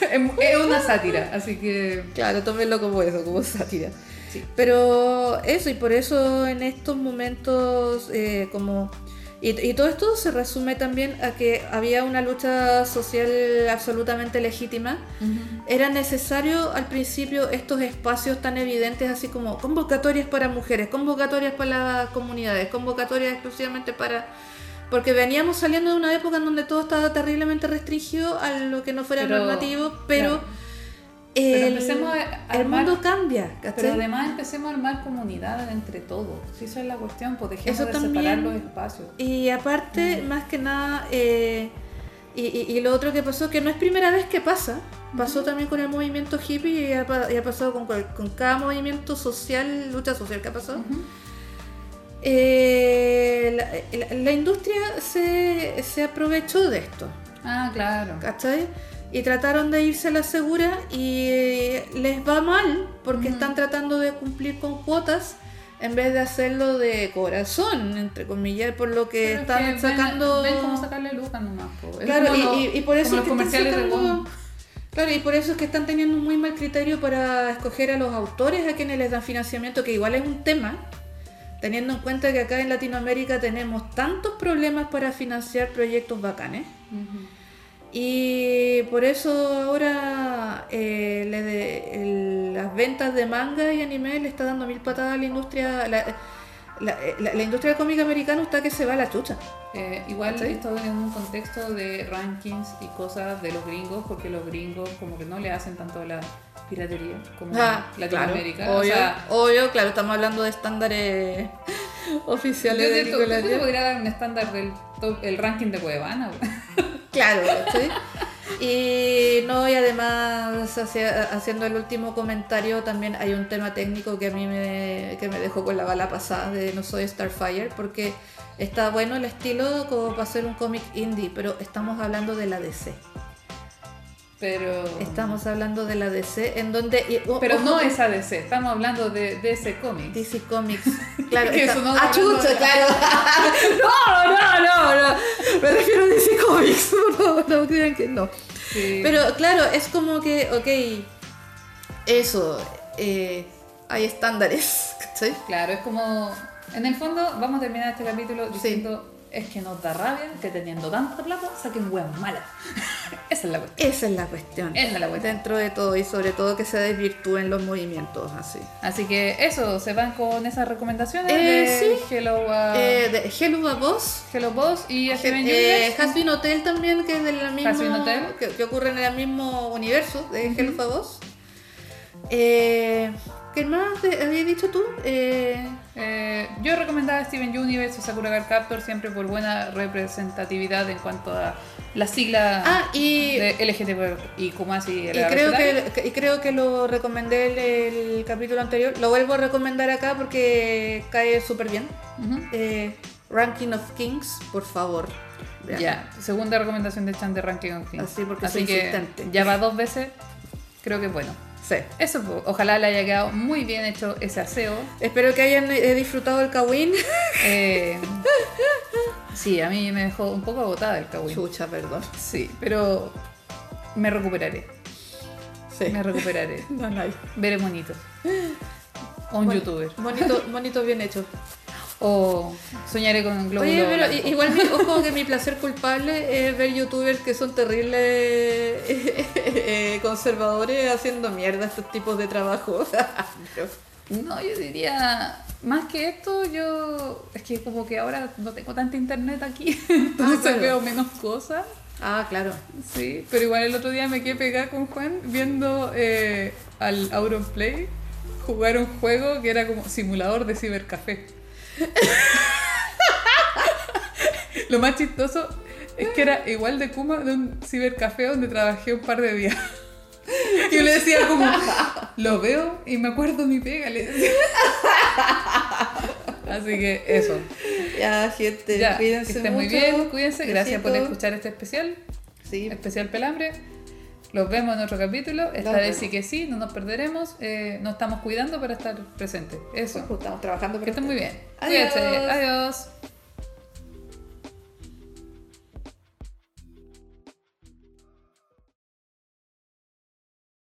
Es una sátira, así que... Claro, tómenlo como eso, como sátira. Sí. Pero eso, y por eso en estos momentos, eh, como. Y, y todo esto se resume también a que había una lucha social absolutamente legítima. Era necesario al principio estos espacios tan evidentes, así como convocatorias para mujeres, convocatorias para las comunidades, convocatorias exclusivamente para. Porque veníamos saliendo de una época en donde todo estaba terriblemente restringido a lo que no fuera Pero- normativo, pero. Claro. Pero el, empecemos a el armar- mundo cambia, Pero además empecemos a armar comunidad entre todos. Si esa es la cuestión, pues dejemos Eso de también. separar los espacios. Y aparte, más que nada, eh, y, y- y lo otro que pasó, que no es primera vez que pasa, pasó también con el movimiento hippie y ha, pa- y ha pasado con, con cada movimiento social, lucha social que ha pasado. Eh, la, la- la industria se, se aprovechó de esto, Ah, claro. ¿cachai? Y trataron de irse a la segura y les va mal porque están tratando de cumplir con cuotas en vez de hacerlo de corazón, entre comillas, por lo que Pero es están que ven- sacando... Ven, cómo sacarle lucas nomás. po. Claro, y, lo- y- y por eso es los que están comerciales de sacando- Wong. Claro, y por eso es que están teniendo un muy mal criterio para escoger a los autores a quienes les dan financiamiento, que igual es un tema, teniendo en cuenta que acá en Latinoamérica tenemos tantos problemas para financiar proyectos bacanes. Y por eso ahora eh, le de- el- las ventas de manga y anime le está dando mil patadas a la industria. La, la- la- la industria cómica americana está que se va a la chucha. Eh, igual ¿Sí? esto en un contexto de rankings y cosas de los gringos, porque los gringos como que no le hacen tanto la piratería como Ah, Latinoamérica. Claro, o obvio, sea, obvio, claro, estamos hablando de estándares oficiales de siento- ¿qué te Nicolás. podría dar un estándar del top- el ranking de Cuevana? Claro, ¿sí? Y no, y además hacia- haciendo el último comentario también hay un tema técnico que a mí me, que me dejó con la bala pasada de No Soy Starfire porque está bueno el estilo como para hacer un cómic indie, pero estamos hablando de la DC. Pero, Estamos hablando de la DC en donde... y- o- pero ojo, no es ADC, estamos hablando de DC Comics. DC Comics. Claro, Que está- eso no ah, de- claro. no, no, no, no. Me refiero a DC Comics. No, no crean que no. Sí. Pero claro, es como que, ok, eso, eh, hay estándares, ¿cachai? Claro, es como. En el fondo, vamos a terminar este capítulo diciendo: es que nos da rabia que teniendo tanta plata saquen weas malas. Esa es la cuestión. Esa es la cuestión. Esa es la cuestión. Dentro de todo y sobre todo que se desvirtúen los movimientos así. Así que eso, se van con esas recomendaciones Eh, de sí. Hello, a Eh, de Hello a Boss. Hello Boss y Steven Eh, Universe. Has Been Hotel también, que es del mismo. Has Been Hotel. Que, que ocurre en el mismo universo de Hello a Boss. Eh, ¿Qué más habías dicho tú? Eh, Eh, yo recomendaba Steven Universe y Sakura Card Captor siempre por buena representatividad en cuanto a la sigla ah, y de LGTB y como así Y creo que, y creo que lo recomendé el, el capítulo anterior. Lo vuelvo a recomendar acá porque cae súper bien. Eh, Ranking of Kings, por favor. Ya, segunda recomendación de Chan de Ranking of Kings. Así, porque Así que ya va dos veces, creo que es bueno. Sí. Eso, ojalá le haya quedado muy bien hecho ese aseo. Espero que hayan eh, disfrutado el Kawin. Eh, sí, a mí me dejó un poco agotada el Kawin. Chucha, perdón. Sí, pero me recuperaré. Sí. Me recuperaré. No, no hay. Veré bonito. O un Bon- youtuber. Bonito, bonito, bien hecho. O soñaré con un globo Oye, pero blanco. igual, mi, ojo que mi placer culpable es ver youtubers que son terribles eh, conservadores haciendo mierda estos tipos de trabajo. No, yo diría, más que esto, yo. Es que como que ahora no tengo tanta internet aquí, entonces Ah, claro. veo menos cosas. ah, claro. Sí, pero igual el otro día me quedé pegada con Juan viendo eh, al Auronplay jugar un juego que era como simulador de cibercafé. Lo más chistoso es que era igual de Kuma de un cibercafé donde trabajé un par de días. Y yo le decía como, lo veo y me acuerdo mi pega, le decía. Así que eso. Ya, gente, Ya, que cuídense estén muy mucho. bien, cuídense. Gracias por escuchar este especial. Sí, especial Pelambre. Los vemos en otro capítulo. Esta vez sí que sí, no nos perderemos. Eh, nos estamos cuidando para estar presentes. Eso. estamos trabajando Que estén muy bien. Adiós. Adiós.